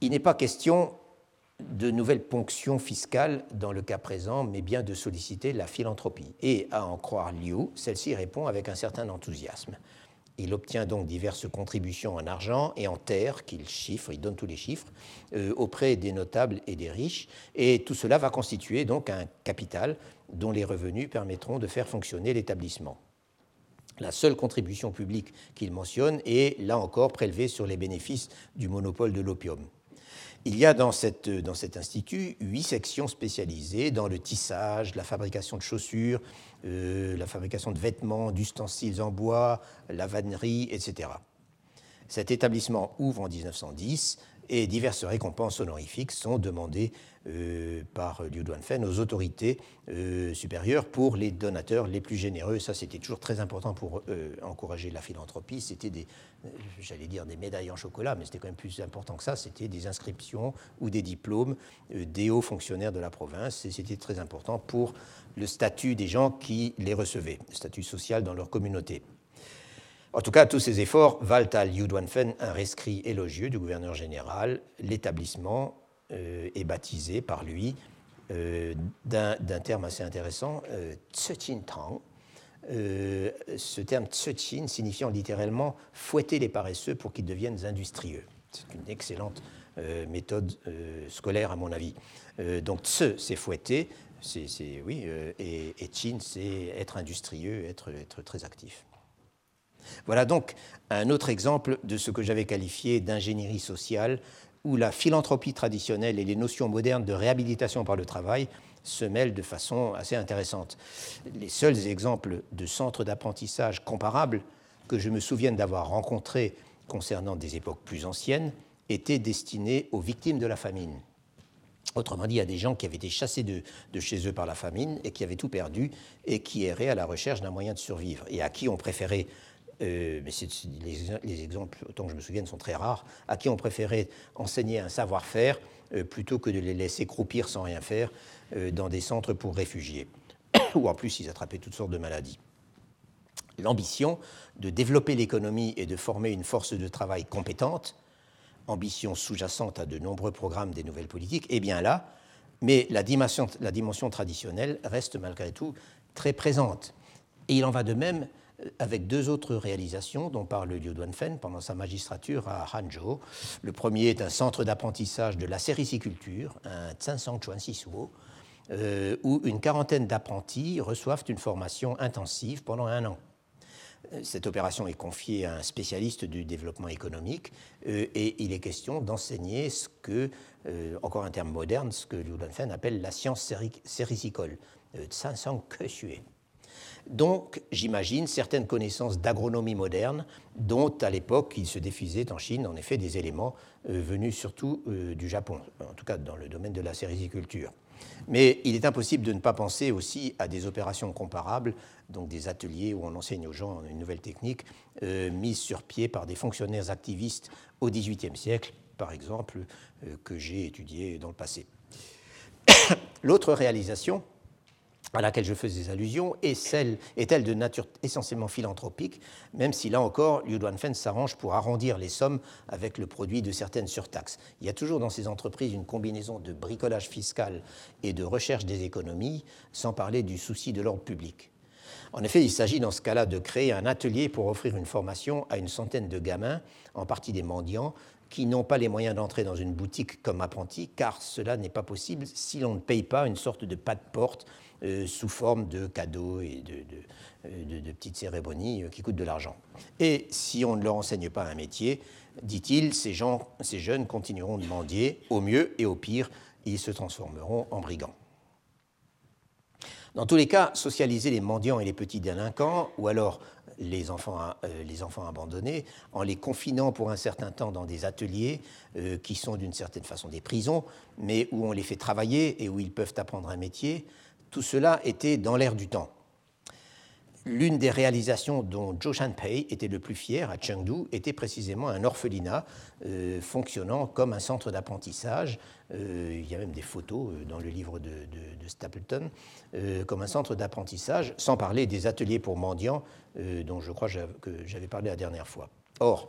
Il n'est pas question de nouvelles ponctions fiscales dans le cas présent, mais bien de solliciter la philanthropie. Et à en croire Liu, celle-ci répond avec un certain enthousiasme. Il obtient donc diverses contributions en argent et en terre qu'il chiffre, il donne tous les chiffres, euh, auprès des notables et des riches. Et tout cela va constituer donc un capital dont les revenus permettront de faire fonctionner l'établissement. La seule contribution publique qu'il mentionne est, là encore, prélevée sur les bénéfices du monopole de l'opium. Il y a dans, cet institut huit sections spécialisées dans le tissage, la fabrication de chaussures, euh, la fabrication de vêtements, d'ustensiles en bois, la vannerie, etc. Cet établissement ouvre en 1910 et diverses récompenses honorifiques sont demandées euh, par Liu Duanfen aux autorités euh, supérieures pour les donateurs les plus généreux. Ça, c'était toujours très important pour euh, encourager la philanthropie. C'était des, j'allais dire des médailles en chocolat, mais c'était quand même plus important que ça. C'était des inscriptions ou des diplômes des hauts fonctionnaires de la province. Et c'était très important pour le statut des gens qui les recevaient, le statut social dans leur communauté. En tout cas, tous ces efforts valent à Liu Duanfen un rescrit élogieux du gouverneur général. L'établissement euh, est baptisé par lui euh, d'un terme assez intéressant, euh, Tang. ce terme Tsuchin signifiant littéralement fouetter les paresseux pour qu'ils deviennent industrieux. C'est une excellente méthode scolaire, à mon avis. donc, Tse, c'est fouetter, c'est, oui, et, et, Chin, c'est être industrieux, être, être très actif. Voilà donc un autre exemple de ce que j'avais qualifié d'ingénierie sociale, où la philanthropie traditionnelle et les notions modernes de réhabilitation par le travail se mêlent de façon assez intéressante. Les seuls exemples de centres d'apprentissage comparables que je me souvienne d'avoir rencontrés concernant des époques plus anciennes étaient destinés aux victimes de la famine. Autrement dit, à des gens qui avaient été chassés de, de, chez eux par la famine et qui avaient tout perdu et qui erraient à la recherche d'un moyen de survivre et à qui on préférait euh, mais les, exemples, autant que je me souvienne, sont très rares, à qui on préférait enseigner un savoir-faire euh, plutôt que de les laisser croupir sans rien faire euh, dans des centres pour réfugiés, [coughs] où en plus ils attrapaient toutes sortes de maladies. L'ambition de développer l'économie et de former une force de travail compétente, ambition sous-jacente à de nombreux programmes des nouvelles politiques, est bien là, mais la dimension, la dimension traditionnelle reste malgré tout très présente. Et il en va de même avec deux autres réalisations dont parle Liu Duanfen pendant sa magistrature à Hangzhou. Le premier est un centre d'apprentissage de la sériciculture, un Tsansang Chuan Sisuo, euh, où une quarantaine d'apprentis reçoivent une formation intensive pendant un an. Cette opération est confiée à un spécialiste du développement économique euh, et il est question d'enseigner ce que, euh, encore un terme moderne, ce que Liu Duanfen appelle la science séricicole, Tsansang Keshue donc j'imagine certaines connaissances d'agronomie moderne, dont à l'époque il se diffusait en Chine en effet des éléments euh, venus surtout euh, du Japon, en tout cas dans le domaine de la cérisiculture. Mais il est impossible de ne pas penser aussi à des opérations comparables, donc des ateliers où on enseigne aux gens une nouvelle technique euh, mise sur pied par des fonctionnaires activistes au XVIIIe siècle, par exemple, que j'ai étudié dans le passé. [coughs] L'autre réalisation, à laquelle je faisais allusion est, celle, est-elle de nature essentiellement philanthropique, même si là encore, Liu Duanfen s'arrange pour arrondir les sommes avec le produit de certaines surtaxes. Il y a toujours dans ces entreprises une combinaison de bricolage fiscal et de recherche des économies, sans parler du souci de l'ordre public. En effet, il s'agit dans ce cas-là de créer un atelier pour offrir une formation à une centaine de gamins, en partie des mendiants, qui n'ont pas les moyens d'entrer dans une boutique comme apprentis, car cela n'est pas possible si l'on ne paye pas une sorte de pas de porte euh, sous forme de cadeaux et de, de, petites cérémonies euh, qui coûtent de l'argent. Et si on ne leur enseigne pas un métier, dit-il, ces, gens, ces jeunes continueront de mendier, au mieux et au pire, ils se transformeront en brigands. Dans tous les cas, socialiser les mendiants et les petits délinquants, ou alors les enfants, euh, les enfants abandonnés, en les confinant pour un certain temps dans des ateliers qui sont d'une certaine façon des prisons, mais où on les fait travailler et où ils peuvent apprendre un métier, tout cela était dans l'air du temps. L'une des réalisations dont Zhou Shanpei était le plus fier à Chengdu était précisément un orphelinat euh, fonctionnant comme un centre d'apprentissage. Euh, il y a même des photos euh, dans le livre de, Stapleton, comme un centre d'apprentissage, sans parler des ateliers pour mendiants dont je crois que j'avais parlé la dernière fois. Or,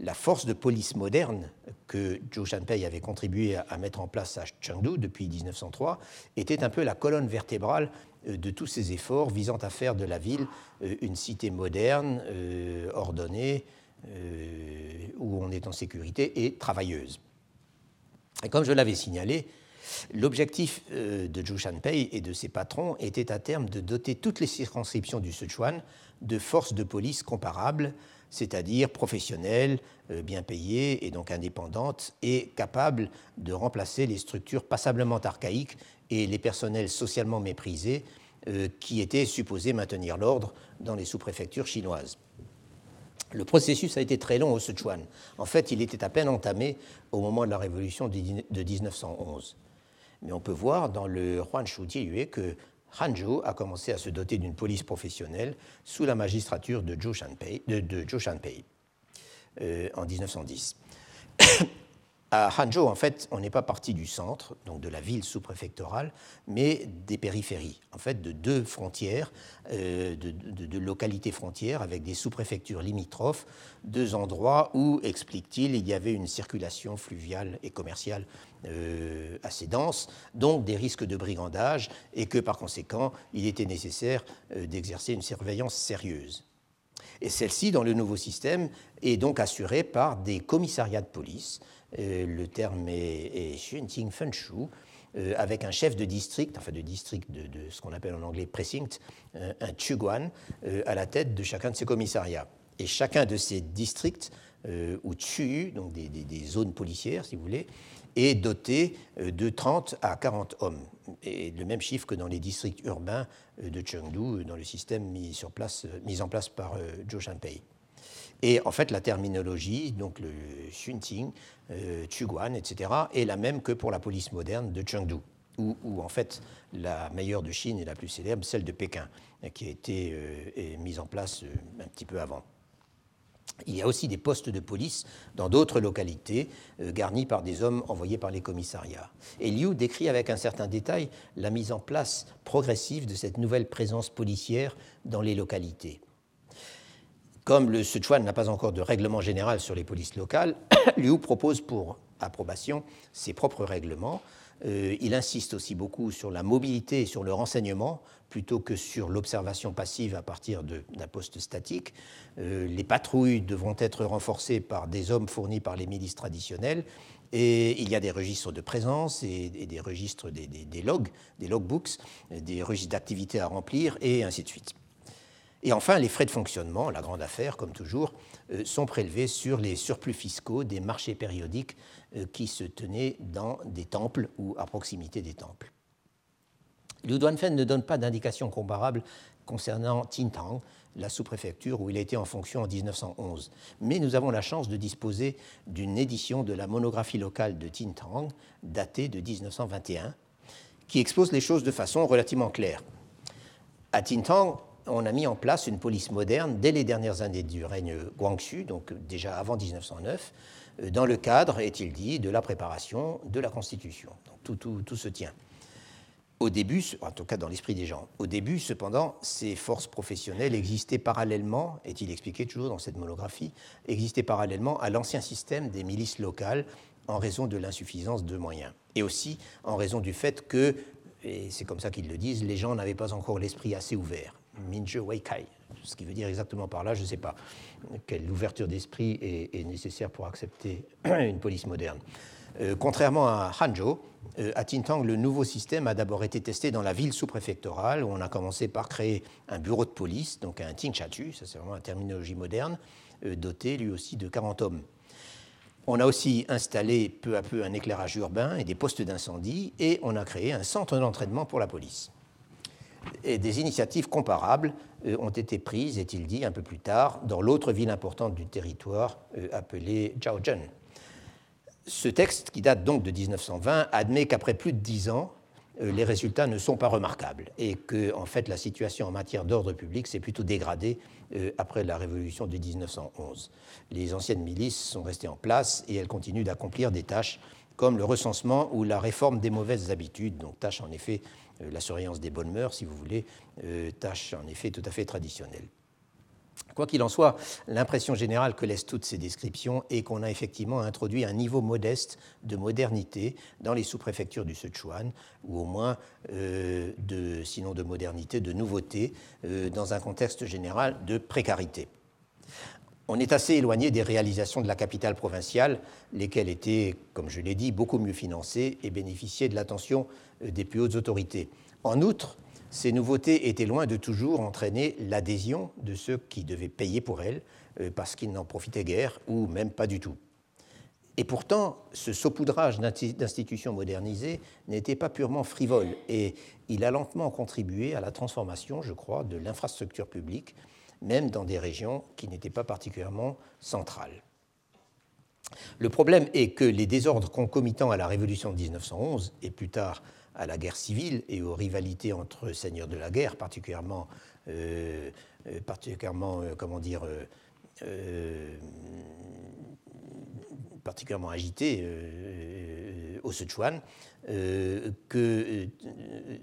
la force de police moderne que Zhou Shanpei avait contribué à mettre en place à Chengdu depuis 1903 était un peu la colonne vertébrale euh, de tous ces efforts visant à faire de la ville euh, une cité moderne, euh, ordonnée, où on est en sécurité et travailleuse. Et comme je l'avais signalé, l'objectif de Zhou Shanpei et de ses patrons était à terme de doter toutes les circonscriptions du Sichuan de forces de police comparables c'est-à-dire professionnelle, euh, bien payée et donc indépendante, et capable de remplacer les structures passablement archaïques et les personnels socialement méprisés euh, qui étaient supposés maintenir l'ordre dans les sous-préfectures chinoises. Le processus a été très long au Sichuan. En fait, il était à peine entamé au moment de la révolution de 1911. Mais on peut voir dans le Huanshu Jieyue que Hanzhou a commencé à se doter d'une police professionnelle sous la magistrature de Zhou Shanpei euh, en 1910. [coughs] À Hanzhou, en fait, on n'est pas parti du centre, donc de la ville sous-préfectorale, mais des périphéries, en fait, de deux frontières, euh, de, localités frontières avec des sous-préfectures limitrophes, deux endroits où, explique-t-il, il y avait une circulation fluviale et commerciale euh, assez dense, donc des risques de brigandage, et que par conséquent, il était nécessaire euh, d'exercer une surveillance sérieuse. Et celle-ci, dans le nouveau système, est donc assurée par des commissariats de police euh, le terme est, est Fenshu, euh, avec un chef de district, enfin de district de, ce qu'on appelle en anglais precinct, un Chuguan, à la tête de chacun de ces commissariats. Et chacun de ces districts, ou Chu, donc des, zones policières si vous voulez, est doté de 30 à 40 hommes. Et le même chiffre que dans les districts urbains de Chengdu, dans le système mis, sur place, mis en place par Zhou Shanpei. Et en fait, la terminologie, donc le Xunting, euh, Chuguan, etc., est la même que pour la police moderne de Chengdu, où, en fait la meilleure de Chine est la plus célèbre, celle de Pékin, qui a été euh, mise en place euh, un petit peu avant. Il y a aussi des postes de police dans d'autres localités, garnis par des hommes envoyés par les commissariats. Et Liu décrit avec un certain détail la mise en place progressive de cette nouvelle présence policière dans les localités. Comme le Sichuan n'a pas encore de règlement général sur les polices locales, [coughs] Liu propose pour approbation ses propres règlements. Euh, il insiste aussi beaucoup sur la mobilité et sur le renseignement plutôt que sur l'observation passive à partir d'un poste statique. Euh, les patrouilles devront être renforcées par des hommes fournis par les milices traditionnelles et il y a des registres de présence et, des registres des, des, logs, des logbooks, des registres d'activité à remplir et ainsi de suite. Et enfin, les frais de fonctionnement, la grande affaire, comme toujours, euh, sont prélevés sur les surplus fiscaux des marchés périodiques euh, qui se tenaient dans des temples ou à proximité des temples. Liu Duanfen ne donne pas d'indication comparable concernant Tintang, la sous-préfecture où il été en fonction en 1911. Mais nous avons la chance de disposer d'une édition de la monographie locale de Tintang, datée de 1921, qui expose les choses de façon relativement claire. À Tintang, on a mis en place une police moderne dès les dernières années du règne Guangxu, donc déjà avant 1909, euh, dans le cadre, est-il dit, de la préparation de la Constitution. Tout, se tient. Au début, en tout cas dans l'esprit des gens, au début, cependant, ces forces professionnelles existaient parallèlement, est-il expliqué toujours dans cette monographie, existaient parallèlement à l'ancien système des milices locales en raison de l'insuffisance de moyens. Et aussi en raison du fait que, et c'est comme ça qu'ils le disent, les gens n'avaient pas encore l'esprit assez ouvert. Minje Weikai. Ce qui veut dire exactement par là, je ne sais pas quelle ouverture d'esprit est, nécessaire pour accepter [clears throat] une police moderne. Euh, contrairement à Hanzhou, euh, à Tintang, le nouveau système a d'abord été testé dans la ville sous-préfectorale, où on a commencé par créer un bureau de police, donc un Tingchatu, ça c'est vraiment une terminologie moderne, euh, doté lui aussi de 40 hommes. On a aussi installé peu à peu un éclairage urbain et des postes d'incendie, et on a créé un centre d'entraînement pour la police et des initiatives comparables ont été prises, est-il dit, un peu plus tard, dans l'autre ville importante du territoire appelée Zhaozhen. Ce texte, qui date donc de 1920, admet qu'après plus de dix ans, euh, les résultats ne sont pas remarquables et que, en fait, la situation en matière d'ordre public s'est plutôt dégradée après la révolution de 1911. Les anciennes milices sont restées en place et elles continuent d'accomplir des tâches comme le recensement ou la réforme des mauvaises habitudes, donc tâches en effet euh, la surveillance des bonnes mœurs, si vous voulez, euh, tâche en effet tout à fait traditionnelle. Quoi qu'il en soit, l'impression générale que laissent toutes ces descriptions est qu'on a effectivement introduit un niveau modeste de modernité dans les sous-préfectures du Sichuan, ou au moins, euh, sinon de modernité, de nouveauté, dans un contexte général de précarité. On est assez éloigné des réalisations de la capitale provinciale, lesquelles étaient, comme je l'ai dit, beaucoup mieux financées et bénéficiaient de l'attention euh, des plus hautes autorités. En outre, ces nouveautés étaient loin de toujours entraîner l'adhésion de ceux qui devaient payer pour elles, euh, parce qu'ils n'en profitaient guère, ou même pas du tout. Et pourtant, ce saupoudrage d'institutions modernisées n'était pas purement frivole, et il a lentement contribué à la transformation, je crois, de l'infrastructure publique, même dans des régions qui n'étaient pas particulièrement centrales. Le problème est que les désordres concomitants à la révolution de 1911 et plus tard à la guerre civile et aux rivalités entre seigneurs de la guerre, particulièrement, euh, euh, particulièrement comment dire, particulièrement agité au Sichuan, que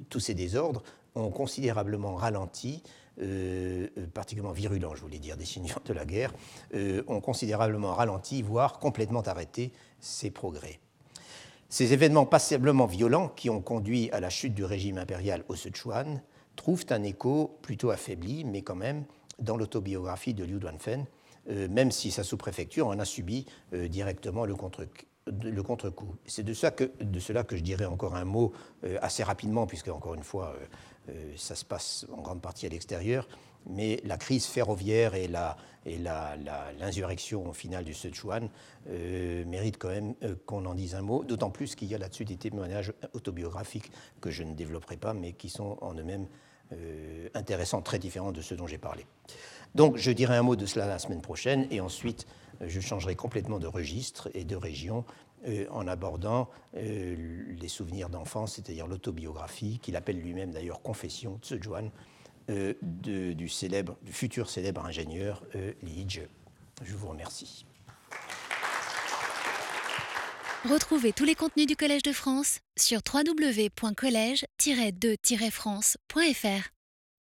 tous ces désordres ont considérablement ralenti, euh, euh, particulièrement virulents, je voulais dire, des signes de la guerre, euh, ont considérablement ralenti, voire complètement arrêté ces progrès. Ces événements passablement violents qui ont conduit à la chute du régime impérial au Sichuan trouvent un écho plutôt affaibli, mais quand même, dans l'autobiographie de Liu Duanfen, même si sa sous-préfecture en a subi directement le contre le contre-coup. C'est de, cela que je dirais encore un mot assez rapidement, puisque, encore une fois, euh, ça se passe en grande partie à l'extérieur, mais la crise ferroviaire et l'insurrection la, finale du Sichuan euh, méritent quand même euh, qu'on en dise un mot, d'autant plus qu'il y a là-dessus des témoignages autobiographiques que je ne développerai pas, mais qui sont en eux-mêmes intéressants, très différents de ceux dont j'ai parlé. Donc je dirai un mot de cela la semaine prochaine, et ensuite je changerai complètement de registre et de région euh, en abordant euh, les souvenirs d'enfance, c'est-à-dire l'autobiographie, qu'il appelle lui-même d'ailleurs Confession, euh, du, célèbre, du futur célèbre ingénieur Li Je vous remercie. Retrouvez tous les contenus du Collège de France sur www.colège-2-france.fr.